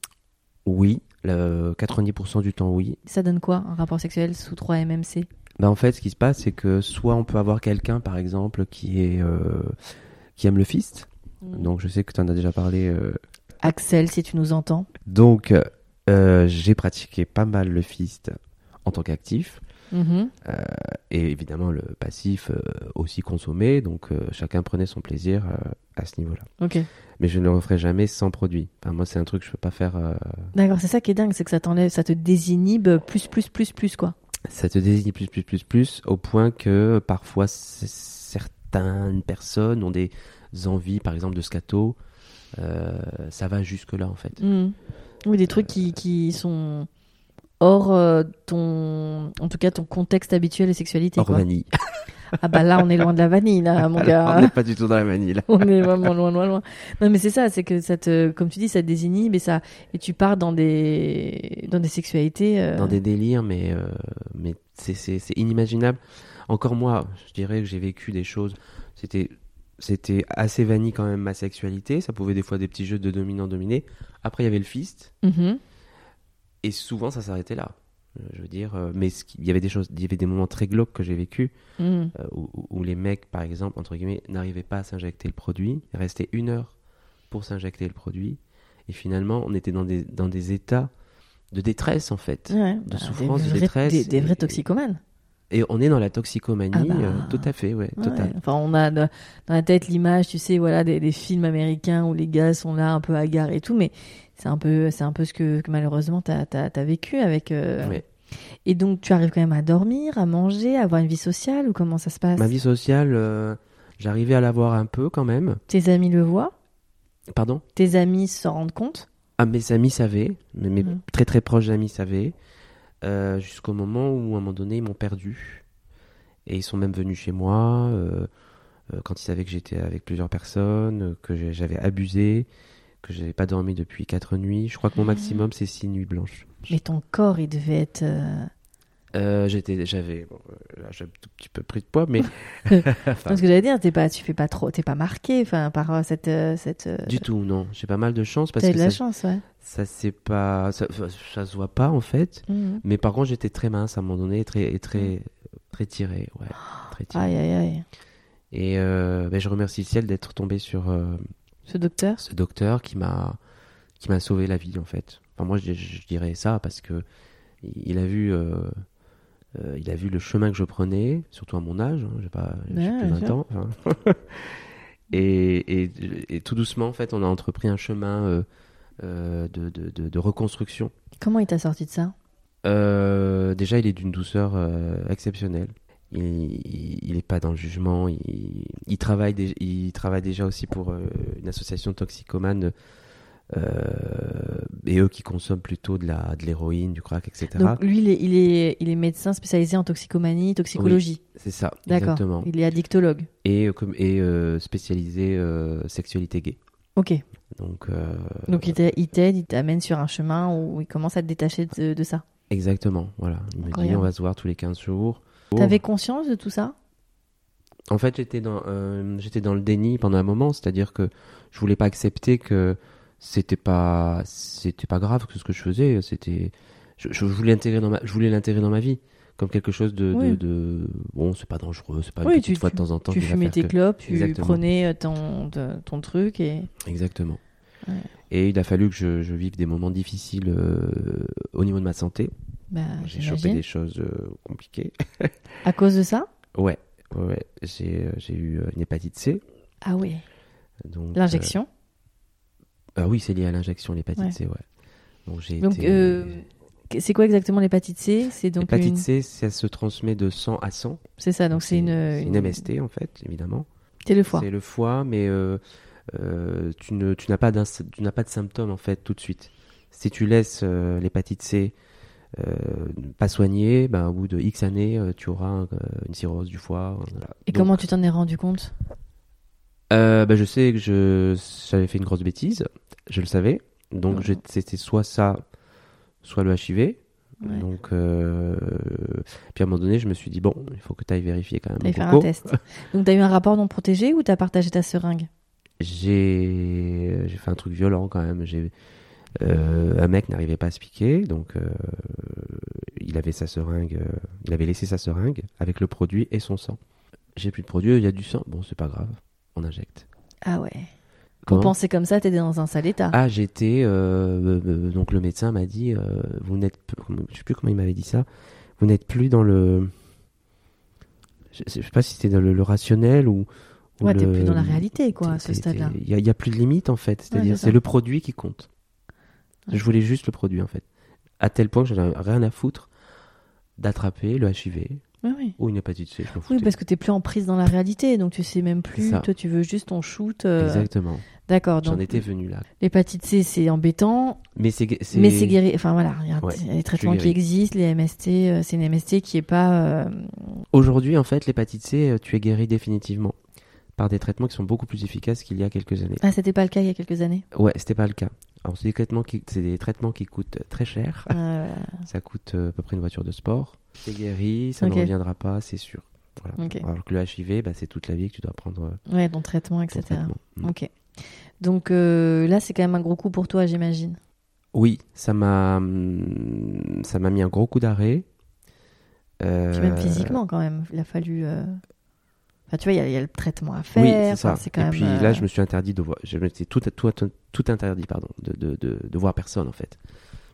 Oui, 90% du temps, oui. Ça donne quoi, un rapport sexuel sous 3 MMC bah, En fait, ce qui se passe, c'est que soit on peut avoir quelqu'un, par exemple, qui, est, euh, qui aime le fist. Mm. Donc, je sais que tu en as déjà parlé. Euh, Axel, si tu nous entends. Donc, J'ai pratiqué pas mal le fist en tant qu'actif. Mhm. et évidemment le passif aussi consommé, donc chacun prenait son plaisir à ce niveau-là. Mais je ne le referai jamais sans produit. Enfin, moi, c'est un truc que je peux pas faire. D'accord, c'est ça qui est dingue, c'est que ça t'enlève, ça te désinhibe plus, plus, plus, plus, quoi. Ça te désinhibe plus, plus, plus, plus, au point que parfois certaines personnes ont des envies, par exemple, de scato. ça va jusque-là, en fait. Mmh. Oui, des trucs qui, qui sont hors euh, ton, en tout cas ton contexte habituel de sexualité. Hors vanille. ah bah là, on est loin de la vanille, là, mon gars. on n'est pas du tout dans la vanille, là. on est vraiment loin, loin, loin. Non, mais c'est ça, c'est que ça te, comme tu dis, ça te désinhibe et ça, et tu pars dans des, dans des sexualités. Euh, dans des délires, mais, euh, mais c'est, inimaginable. Encore moi, je dirais que j'ai vécu des choses. C'était c'était assez vanille quand même ma sexualité. Ça pouvait des fois des petits jeux de dominant-dominé. Après, il y avait le fist. Mm-hmm. Et souvent, ça s'arrêtait là. Euh, je veux dire, euh, mais il y avait des choses, il y avait des moments très glauques que j'ai vécu mm. euh, où, les mecs, par exemple, entre guillemets, n'arrivaient pas à s'injecter le produit, ils restaient une heure pour s'injecter le produit, et finalement, on était dans des, dans des états de détresse en fait, de bah, souffrance, de détresse, des, vrais toxicomanes. Et on est dans la toxicomanie, ah bah. tout à fait, ouais, total. Enfin, on a dans la tête l'image, tu sais, voilà, des, des, films américains où les gars sont là un peu hagards et tout, mais c'est un peu, c'est un peu ce que, malheureusement tu as, vécu avec. Euh, et donc tu arrives quand même à dormir, à manger, à avoir une vie sociale ou comment ça se passe? Ma vie sociale, euh, j'arrivais à l'avoir un peu quand même. Tes amis le voient? Pardon? Tes amis se rendent compte? Ah, mes amis savaient, mes, mhm. très très proches amis savaient, euh, jusqu'au moment où à un moment donné ils m'ont perdu. Et ils sont même venus chez moi quand ils savaient que j'étais avec plusieurs personnes, que j'avais abusé que j'avais pas dormi depuis quatre nuits. Je crois que mon maximum c'est six nuits blanches. Mais ton corps, il devait être. Euh, euh, j'étais, j'avais, bon, euh, j'ai un tout petit peu pris de poids, mais. enfin, ce que j'allais dire, t'es pas, tu fais pas trop, t'es pas marqué, enfin, par cette, cette. Du tout, non. J'ai pas mal de chance parce que. de la chance, ouais. Ça c'est pas, ça, ça, se voit pas en fait. Mmh. Mais par contre, j'étais très mince à un moment donné, très, très, mmh. très tiré, ouais, très tiré. Aïe, aïe, aïe. Et ben, je remercie le ciel d'être tombé sur ce docteur Ce docteur qui m'a qui m'a sauvé la vie en fait. Enfin moi je, dirais ça parce que il a vu euh, euh, il a vu le chemin que je prenais, surtout à mon âge, hein, j'ai pas plus de 20 ans. et, et, et, tout doucement en fait on a entrepris un chemin euh, de, de, de, reconstruction. Comment il t'a sorti de ça? Déjà il est d'une douceur exceptionnelle il n'est pas dans le jugement. Il, il, travaille, il travaille déjà aussi pour euh, une association toxicomane euh, et eux qui consomment plutôt de la de l'héroïne, du crack, etc. Donc lui, il est, il est, il est médecin spécialisé en toxicomanie, toxicologie. c'est ça, exactement. Il est addictologue. Et, euh, et spécialisé sexualité gay. Ok. Donc, Donc il t'aide, il t'amène sur un chemin où il commence à te détacher de, de ça. Exactement, voilà. Il me dit on va se voir tous les 15 jours. T'avais conscience de tout ça? En fait, j'étais dans, euh, j'étais dans le déni pendant un moment, c'est-à-dire que je voulais pas accepter que c'était pas, c'était pas grave que ce que je faisais, c'était, je, voulais intégrer dans ma, je voulais l'intégrer dans ma vie comme quelque chose de, de, bon, c'est pas dangereux, c'est pas une petite fois de temps en temps. Tu fumais tes clopes, tu prenais euh, ton, ton truc et. Exactement. Et il a fallu que je, je vive des moments difficiles euh, au niveau de ma santé. Bah, j'ai chopé des choses euh, compliquées. à cause de ça? Ouais, ouais. J'ai, euh, j'ai eu une hépatite C. Ah oui. L'injection? Ah oui, c'est lié à l'injection, l'hépatite C, ouais. Donc, j'ai c'est quoi exactement l'hépatite C? C'est donc L'hépatite C, ça se transmet de sang à sang. C'est ça, donc c'est une, une... MST en fait, évidemment. C'est le foie. C'est le foie, mais euh, tu, ne, tu n'as pas, tu n'as pas de symptômes en fait tout de suite. Si tu laisses euh, l'hépatite C euh, pas soignée, ben, au bout de X années, tu auras une cirrhose du foie. Et comment tu t'en es rendu compte? Ben, Je sais que je, j'avais fait une grosse bêtise, je le savais. Donc c'était soit ça, soit le HIV. Donc, euh, puis à un moment donné, je me suis dit, bon, il faut que tu ailles vérifier quand même. faire un test. Donc, tu as eu un rapport non protégé ou tu as partagé ta seringue? J'ai j'ai fait un truc violent quand même. J'ai euh, un mec n'arrivait pas à se piquer, donc euh, il avait sa seringue, euh, il avait laissé sa seringue avec le produit et son sang. J'ai plus de produit, il y a du sang. Bon, c'est pas grave, on injecte. Ah ouais. Pour penser comme ça, t'étais dans un sale état. Ah, j'étais. donc le médecin m'a dit, vous n'êtes, je sais plus comment il m'avait dit ça. Vous n'êtes plus dans le. Je, sais pas si c'était dans le, rationnel ou. ouais, t'es plus dans la réalité, quoi, à ce stade-là. Il n'y a, plus de limite, en fait. C'est-à-dire, c'est le produit qui compte. Je voulais juste le produit, en fait. À tel point que j'en avais rien à foutre d'attraper le HIV ou une hépatite C. Je oui, parce que tu n'es plus en prise dans la réalité, donc tu sais même plus. Toi, tu veux juste ton shoot. Euh, Exactement. D'accord. J'en étais venu là. L'hépatite C, c'est embêtant. Mais c'est mais c'est guéri. Enfin voilà, il y a les traitements qui existent, les MST, euh, c'est une MST qui est pas. Euh, Aujourd'hui, en fait, l'hépatite C, tu es guéri définitivement par des traitements qui sont beaucoup plus efficaces qu'il y a quelques années. Ah, c'était pas le cas il y a quelques années Ouais, c'était pas le cas. Alors, c'est des traitements qui, c'est des traitements qui coûtent très cher. Ah, ça coûte à peu près une voiture de sport. C'est guéri, ça ne reviendra pas, c'est sûr. Alors que le HIV, bah, c'est toute la vie que tu dois prendre. Euh, ouais, ton traitement, etc. Mm. Ok. Donc euh, là, c'est quand même un gros coup pour toi, j'imagine. Oui, ça m'a, mm, ça m'a mis un gros coup d'arrêt. Euh... même physiquement, quand même. Il a fallu. Euh, enfin, tu vois, il y, a le traitement à faire. Oui, c'est ça. et puis là, je me suis interdit de voir. Je tout, tout, tout, interdit, pardon, de, de, de, de, voir personne en fait.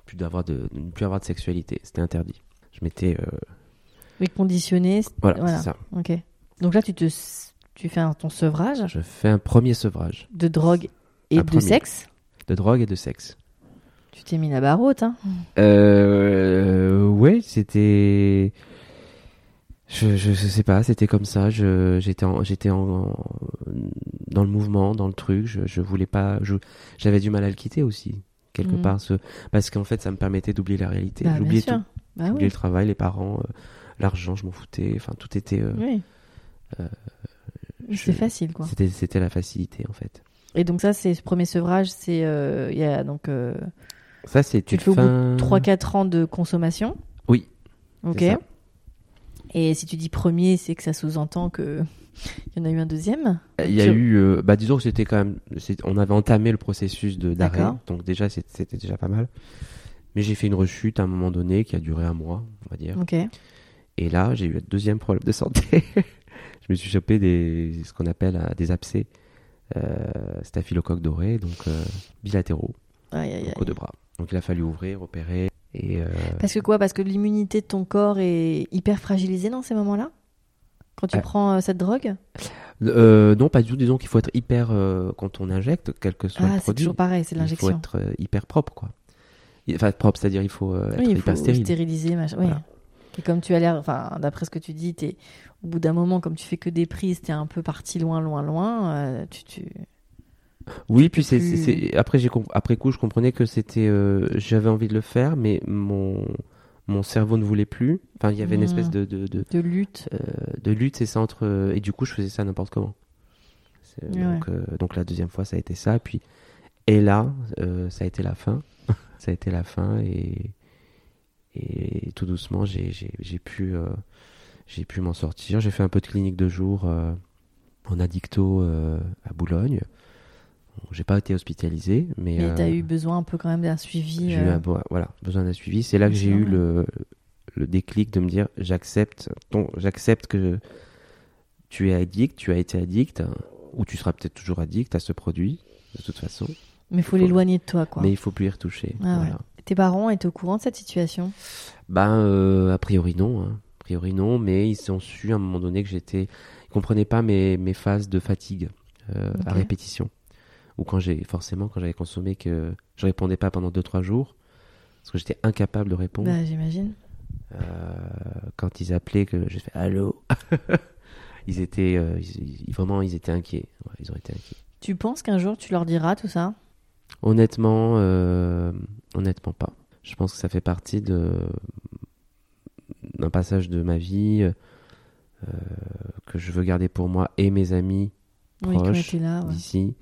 Plus d'avoir de, ne plus avoir de sexualité. C'était interdit je m'étais. Euh... Oui, conditionné. Voilà, c'est ça. Ok. Donc là, tu te, tu fais ton sevrage. Je fais un premier sevrage. De drogue et de sexe. De drogue et de sexe. Tu t'es mis la barre haute, hein euh, Ouais, c'était. Je, je, sais pas, c'était comme ça. J'étais j'étais en, dans le mouvement, dans le truc. Je, je voulais pas. J'avais du mal à le quitter aussi quelque mm. part, ce... parce qu'en fait, ça me permettait d'oublier la réalité. Bah, J'oubliais tout. Bah le travail, les parents, euh, l'argent, je m'en foutais. Enfin, tout était. Euh, oui. Euh, c'est facile, quoi. C'était, c'était la facilité, en fait. Et donc ça, c'est ce premier sevrage, c'est il y a donc. ça, c'est tu le fais fin... 3-4 ans de consommation. Oui. Ok. Et si tu dis premier, c'est que ça sous-entend que il y en a eu un deuxième. Il y a eu, bah disons que c'était quand même, on avait entamé le processus de d'arrêt, donc déjà c'était déjà pas mal. Mais j'ai fait une rechute à un moment donné qui a duré un mois, on va dire. Et là, j'ai eu un deuxième problème de santé. je me suis chopé des, ce qu'on appelle euh, des abcès euh, staphylocoque doré, donc euh, bilatéraux, aïe, au deux bras. Donc il a fallu ouvrir, opérer. Et, euh, Parce que quoi? Parce que l'immunité de ton corps est hyper fragilisée dans ces moments-là? Quand tu prends cette drogue? Non, pas du tout. Disons qu'il faut être hyper, quand on injecte, quel que soit ah, le produit. c'est toujours pareil, c'est l'injection. Il faut être hyper propre, quoi. Enfin, propre, c'est-à-dire il faut euh, être oui, il hyper faut stérile. stériliser, machin. Oui. Et comme tu as l'air, enfin, d'après ce que tu dis, es, au bout d'un moment, comme tu fais que des prises, tu es un peu parti loin, loin, loin. Euh, tu, tu, Oui, puis c'est, après, j'ai, après coup, je comprenais que c'était, euh, j'avais envie de le faire, mais mon, mon cerveau ne voulait plus. Enfin, il y avait une espèce de, de, de, de lutte. de lutte, c'est ça entre, et du coup, je faisais ça n'importe comment. Donc, donc, la deuxième fois, ça a été ça. Puis, et là, ça a été la fin ça a été la fin et, et tout doucement j'ai pu, euh, j'ai pu m'en sortir. J'ai fait un peu de clinique de jour euh, en addicto euh, à Boulogne. J'ai pas été hospitalisé, mais. Mais tu as eu besoin un peu quand même d'un suivi. J'ai eu voilà, besoin d'un suivi. C'est là que j'ai eu le, le déclic de me dire j'accepte, j'accepte que tu es addict, tu as été addict, ou tu seras peut-être toujours addict à ce produit, de toute façon. Mais il faut l'éloigner de toi, quoi. Mais il faut plus y retoucher. Ah Tes parents étaient au courant de cette situation? Ben, euh, a priori non. Hein. A priori non, mais ils ont su à un moment donné que j'étais. Ils comprenaient pas mes, mes phases de fatigue euh, à répétition. Ou quand j'ai. Forcément, quand j'avais consommé, que je répondais pas pendant 2-3 jours. Parce que j'étais incapable de répondre. Bah, j'imagine. Euh, quand ils appelaient, que j'ai fait Allô? Ils étaient. vraiment, ils étaient inquiets. ils ont été inquiets. Tu penses qu'un jour tu leur diras tout ça? Honnêtement, euh, honnêtement pas. Je pense que ça fait partie de d'un passage de ma vie euh, que je veux garder pour moi et mes amis proches d'ici.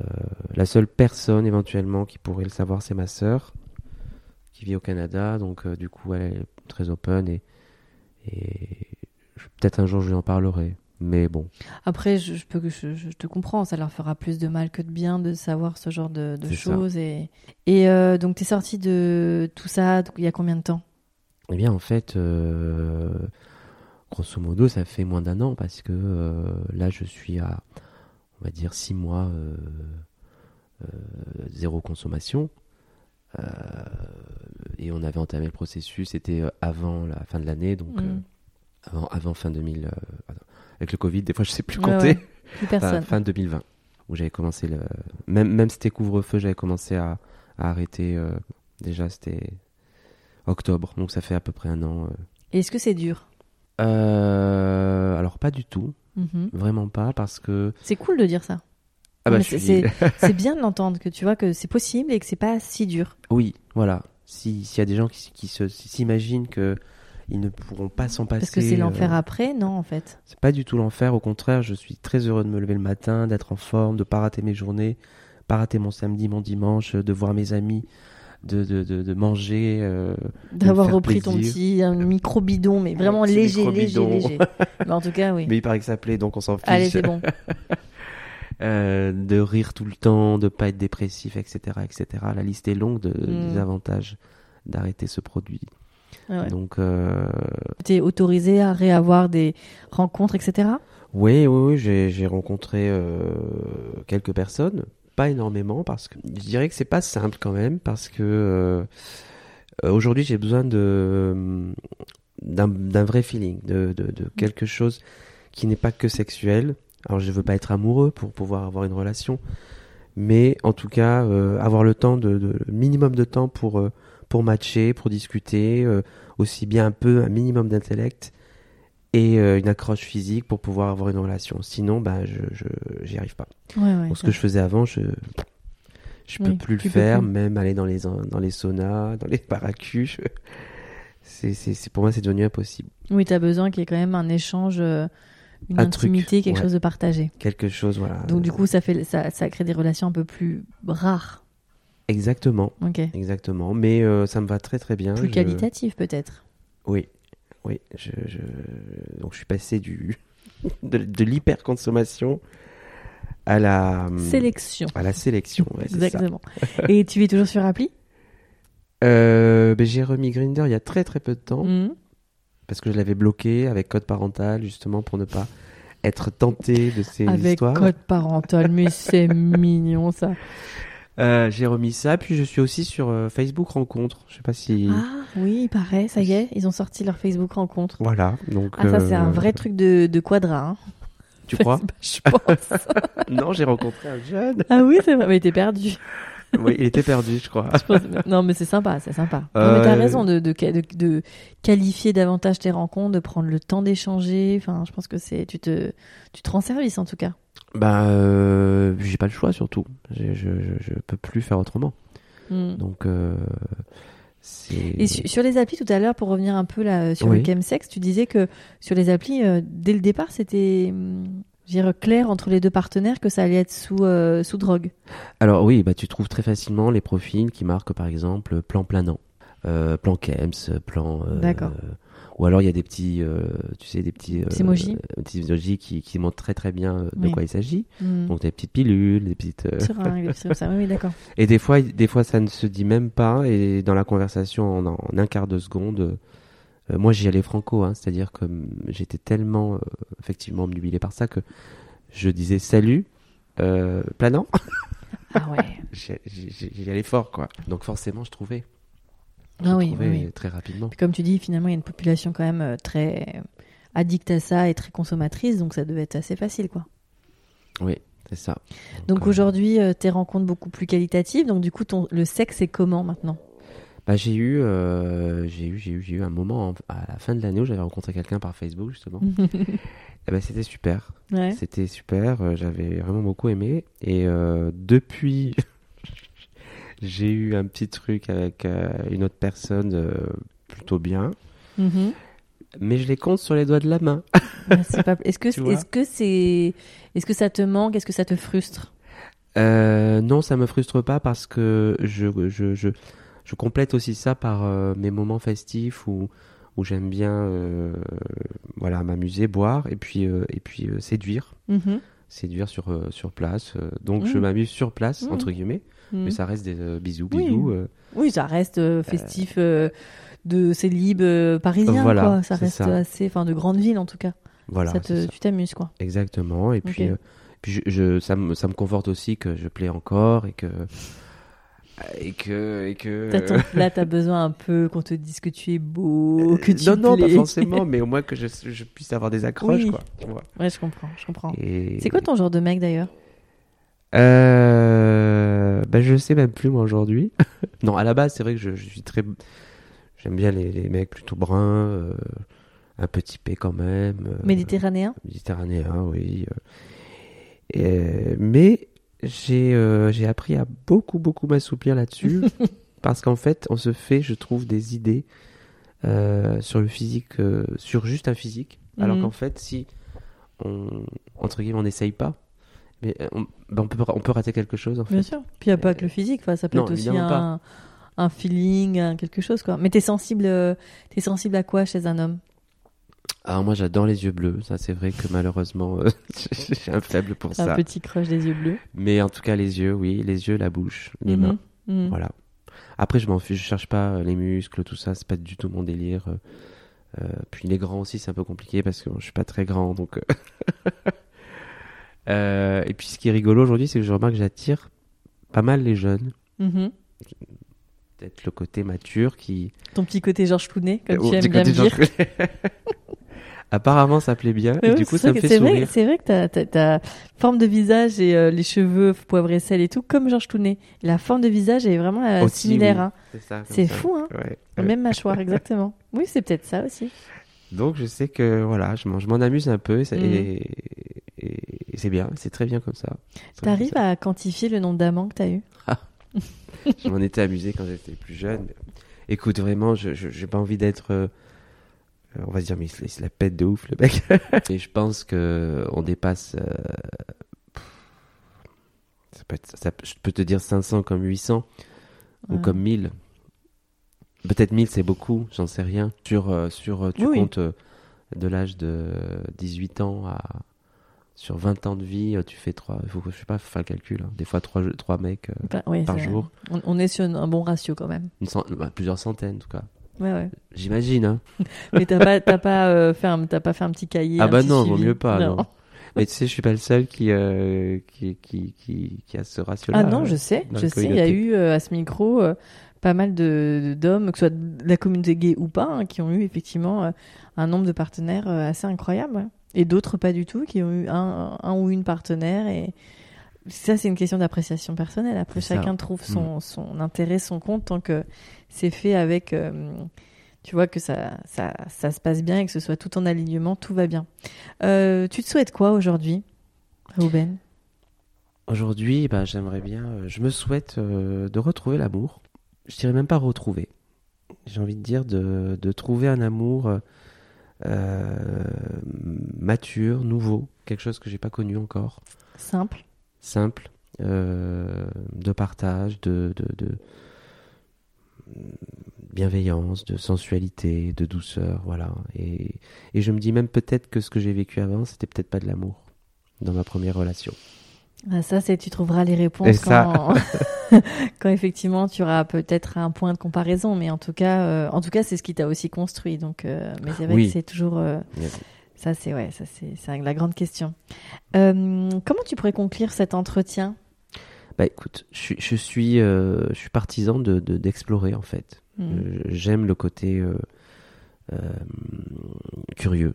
Euh, la seule personne éventuellement qui pourrait le savoir, c'est ma sœur qui vit au Canada, donc du coup elle est très open et, et peut-être un jour je lui en parlerai. Mais bon. Après, je, peux, je, je, te comprends, ça leur fera plus de mal que de bien de savoir ce genre de, choses. Et, et euh, donc, tu es sorti de tout ça il y a combien de temps? Eh bien, en fait, euh, grosso modo, ça fait moins d'un an parce que euh, là, je suis à, on va dire, six mois zéro consommation. et on avait entamé le processus, c'était avant la fin de l'année, donc mm. avant, avant fin 2000. avec le Covid, des fois je sais plus compter. fin 2020, où j'avais commencé le. Même, même c'était couvre-feu, j'avais commencé à, à arrêter. déjà, c'était octobre, donc ça fait à peu près un an. Est-ce que c'est dur? Euh, Alors pas du tout, mhm. vraiment pas, parce que... C'est cool de dire ça. Ah bah, c'est bien de l'entendre, que tu vois que c'est possible et que c'est pas si dur. Oui, voilà. S'il y a des gens qui, qui s'imaginent que ils ne pourront pas s'en passer. Parce que c'est l'enfer euh, après, non, en fait. C'est pas du tout l'enfer. Au contraire, je suis très heureux de me lever le matin, d'être en forme, de pas rater mes journées, pas rater mon samedi, mon dimanche, de voir mes amis, de, de, de, manger. Euh, D'avoir repris ton petit un micro bidon, mais vraiment léger, léger, léger. mais en tout cas, oui. Mais il paraît que ça plaît, donc on s'en fiche. Allez, c'est bon. euh, de rire tout le temps, de pas être dépressif, etc., etc. La liste est longue de, des hmm. avantages d'arrêter ce produit. Ah donc, euh... tu es autorisé à réavoir des rencontres, etc. Oui, oui, oui, j'ai rencontré euh, quelques personnes, pas énormément parce que je dirais que c'est pas simple quand même parce que euh, aujourd'hui j'ai besoin de d'un vrai feeling, de, de, quelque chose qui n'est pas que sexuel. Alors je veux pas être amoureux pour pouvoir avoir une relation, mais en tout cas euh, avoir le temps de, minimum de temps pour euh, pour matcher, pour discuter, aussi bien un peu un minimum d'intellect et euh, une accroche physique pour pouvoir avoir une relation. Sinon, bah, je, je j'y arrive pas. Ouais, ce que je faisais avant, je je peux plus le faire, même aller dans les dans les saunas, dans les paracus. C'est, c'est, pour moi, c'est devenu impossible. Oui, tu as besoin qu'il y ait quand même un échange, euh, une intimité, quelque chose de partagé. Quelque chose, voilà. Donc du coup, ça fait ça, ça crée des relations un peu plus rares. Exactement. Ok. Exactement. Mais euh, ça me va très très bien. Plus qualitatif peut-être. Oui, oui, je, je, donc je suis passé du de, de l'hyperconsommation à la sélection. À la sélection, exactement. Et tu es toujours sur appli? Euh, ben, J'ai remis Grinder il y a très très peu de temps mmh. parce que je l'avais bloqué avec code parental justement pour ne pas être tenté de ces histoires. Avec code parental, mais c'est mignon ça. Euh, j'ai remis ça, puis je suis aussi sur euh, Facebook Rencontre. Je sais pas si. Ah oui, il paraît, ça y est, ils ont sorti leur Facebook Rencontre. Voilà, donc. Ah ça c'est un euh, vrai truc de, de quadra. Hein. Tu crois Je pense. non, j'ai rencontré un jeune. Ah oui, c'est vrai, mais il était perdu. oui, il était perdu, je crois. Non, mais c'est sympa, c'est sympa. Non, mais t'as raison de, de, de, de, qualifier davantage tes rencontres, de prendre le temps d'échanger. Enfin, je pense que c'est, tu te, tu te rends service en tout cas. Bah, euh, j'ai pas le choix surtout. Je, je, je, peux plus faire autrement. Hmm. Donc, euh, Et sur les applis tout à l'heure, pour revenir un peu là sur le chemsex, tu disais que sur les applis, euh, dès le départ, c'était hmm, dire clair entre les deux partenaires que ça allait être sous euh, sous drogue. Alors oui, bah tu trouves très facilement les profils qui marquent par exemple plan planant, plan chems, plan. D'accord. Ou alors il y a des petits, euh, tu sais, des petits, euh, emojis. petits emojis qui, qui montrent très très bien euh, de quoi il s'agit. Mm. Donc des petites pilules, des petites. ça. Oui, d'accord. Et des fois, des fois, ça ne se dit même pas. Et dans la conversation, en, un quart de seconde, moi j'y allais franco, hein, c'est-à-dire que j'étais tellement effectivement obnubilé par ça que je disais salut, planant. Ah ouais. j'y allais fort, quoi. Donc forcément, je trouvais. Ah oui, oui, très rapidement. comme tu dis, finalement, il y a une population quand même euh, très addicte à ça et très consommatrice, donc ça devait être assez facile, quoi. Oui, c'est ça. Donc, aujourd'hui, euh, tes rencontres beaucoup plus qualitatives. Donc du coup, ton, le sexe, c'est comment maintenant? Bah, j'ai eu, euh, j'ai eu, j'ai eu, j'ai eu un moment à la fin de l'année où j'avais rencontré quelqu'un par Facebook justement. et ben c'était super. C'était super. j'avais vraiment beaucoup aimé. Et depuis j'ai eu un petit truc avec euh, une autre personne euh, plutôt bien. Mm-hmm. Mais je les compte sur les doigts de la main. Est-ce que est-ce que c'est est-ce que ça te manque? Est-ce que ça te frustre? Euh, Non, ça me frustre pas parce que je je, je, je complète aussi ça par mes moments festifs où où j'aime bien voilà m'amuser, boire et puis et puis séduire. Mm-hmm. Séduire sur sur place. donc je mm. m'amuse sur place mm. entre guillemets. Mais mm. ça reste des euh, bisous, bisous. Oui. Euh. oui, ça reste euh, festif de célib parisien, voilà, quoi. Ça reste assez, enfin, de grande ville en tout cas. Voilà. Ça te, tu t'amuses, quoi. Exactement. Et puis, Puis je, ça, me, ça me conforte aussi que je plais encore et que et que et que là t'as besoin un peu qu'on te dise que tu es beau que tu non non pas forcément mais au moins que je, je puisse avoir des accroches quoi ouais je comprends je comprends c'est quoi ton genre de mec d'ailleurs? Euh... ben je sais même plus moi aujourd'hui. Non à la base c'est vrai que je, suis très j'aime bien les, les, mecs plutôt bruns euh, un petit P quand même euh, méditerranéen? Méditerranéen oui et, mais j'ai euh, j'ai appris à beaucoup beaucoup m'assouplir là-dessus parce qu'en fait on se fait je trouve des idées euh, sur le physique euh, sur juste un physique. Alors mhm. qu'en fait si on entre guillemets on n'essaye pas mais on, ben, on, peut on peut rater quelque chose en fait. bien sûr puis il n'y a pas que le physique enfin, ça peut être aussi un, un, feeling quelque chose quoi mais t'es sensible es sensible à quoi chez un homme? Alors moi j'adore les yeux bleus, ça c'est vrai que malheureusement euh, j'ai un faible pour ça. Un petit crush des yeux bleus. Mais en tout cas les yeux, oui, les yeux, la bouche, les mhm, mains, mhm. voilà. Après je m'en fiche, je cherche pas euh, les muscles, tout ça, c'est pas du tout mon délire. Euh, puis les grands aussi c'est un peu compliqué parce que je suis pas très grand donc. et puis ce qui est rigolo aujourd'hui c'est que je remarque que j'attire pas mal les jeunes. Mhm. Peut-être le côté mature qui. Ton petit côté Georges Clooney, comme tu aimes bien dire. Apparemment, ça plaît bien. et du coup, ça me fait sourire. C'est vrai que ta forme de visage et euh, les cheveux poivre et sel et tout, comme Georges Clooney. La forme de visage est vraiment euh, similaire. Hein. C'est fou, hein Même mâchoire, exactement. Oui, c'est peut-être ça aussi. Donc, je sais que voilà, je m'en amuse un peu et, mhm. et, c'est bien, c'est très bien comme ça. Tu arrives à quantifier le nombre d'amants que tu as eu ah. Je m'en étais amusé quand j'étais plus jeune. Écoute, vraiment, je n'ai pas envie d'être. Euh, on va se dire, mais il se, la pète de ouf, le mec. Et je pense que on dépasse. Euh, ça peut être, je peux te dire 500 comme 800 ou comme 1000. Peut-être 1000, c'est beaucoup, j'en sais rien. Sur, euh, sur euh, tu comptes de l'âge de 18 ans à. Sur 20 ans de vie, tu fais 3. Il faut, je sais pas, faut faire le calcul. Hein. Des fois, 3, 3 mecs bah, par jour. On, est sur un bon ratio quand même. Bah, plusieurs centaines, en tout cas. Ouais, ouais. J'imagine. Hein. Mais t'as pas, euh, fait un, pas fait un petit cahier. Ah bah non, vaut mieux pas. Non. Mais tu sais, je suis pas le seul qui, euh, qui, qui, qui, qui, a ce ratio-là. Ah non, je sais, je sais. Il y a eu euh, à ce micro pas mal de d'hommes, que ce soit de la communauté gay ou pas, hein, qui ont eu effectivement un nombre de partenaires assez incroyable. Et d'autres pas du tout, qui ont eu un, un ou une partenaire. Et ça, c'est une question d'appréciation personnelle. Après, chacun trouve son, mm. son intérêt, son compte, tant que c'est fait avec, euh, tu vois, que ça, ça, ça, se passe bien et que ce soit tout en alignement, tout va bien. Euh, tu te souhaites quoi aujourd'hui, Ruben? Aujourd'hui, bah, j'aimerais bien, euh, je me souhaite de retrouver l'amour. Je dirais même pas retrouver. J'ai envie de dire de, de trouver un amour mature, nouveau, quelque chose que j'ai pas connu encore. Simple. Simple, de partage, de, de, de bienveillance, de sensualité, de douceur, voilà. Et, et je me dis même peut-être que ce que j'ai vécu avant, c'était peut-être pas de l'amour dans ma première relation. Ah, ça, c'est tu trouveras les réponses quand, quand effectivement tu auras peut-être un point de comparaison, mais en tout cas, euh, en tout cas, c'est ce qui t'a aussi construit. Donc, euh, mais c'est vrai que c'est toujours euh, ça, c'est ouais, ça c'est la grande question. comment tu pourrais conclure cet entretien? Bah écoute, je, je suis, euh, je suis partisan de d'explorer en fait. Mm. Euh, j'aime le côté euh, curieux.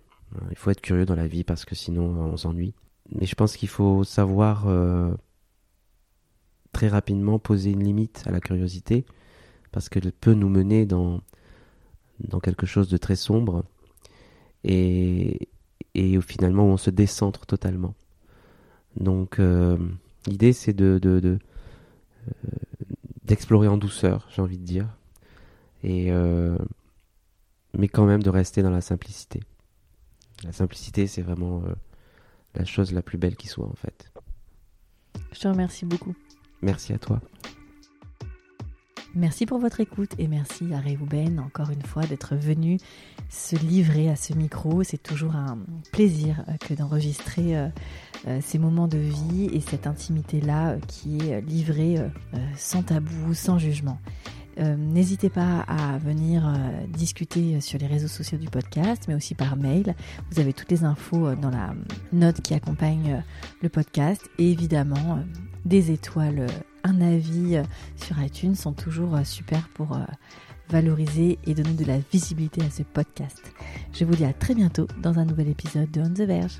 Il faut être curieux dans la vie parce que sinon on s'ennuie. Mais je pense qu'il faut savoir très rapidement poser une limite à la curiosité parce qu'elle peut nous mener dans, dans quelque chose de très sombre et, et finalement on se décentre totalement. Donc L'idée, c'est de, euh, d'explorer en douceur, j'ai envie de dire, et euh, mais quand même de rester dans la simplicité. La simplicité, c'est vraiment euh, la chose la plus belle qui soit en fait. Je te remercie beaucoup. Merci à toi. Merci pour votre écoute et merci à Réhouben encore une fois d'être venu se livrer à ce micro. C'est toujours un plaisir que d'enregistrer euh, ces moments de vie et cette intimité-là euh, qui est livrée euh, sans tabou, sans jugement. N'hésitez pas à venir discuter sur les réseaux sociaux du podcast, mais aussi par mail. Vous avez toutes les infos dans la note qui accompagne le podcast. Et évidemment, des étoiles, un avis sur iTunes sont toujours super pour valoriser et donner de la visibilité à ce podcast. Je vous dis à très bientôt dans un nouvel épisode de On the Verge.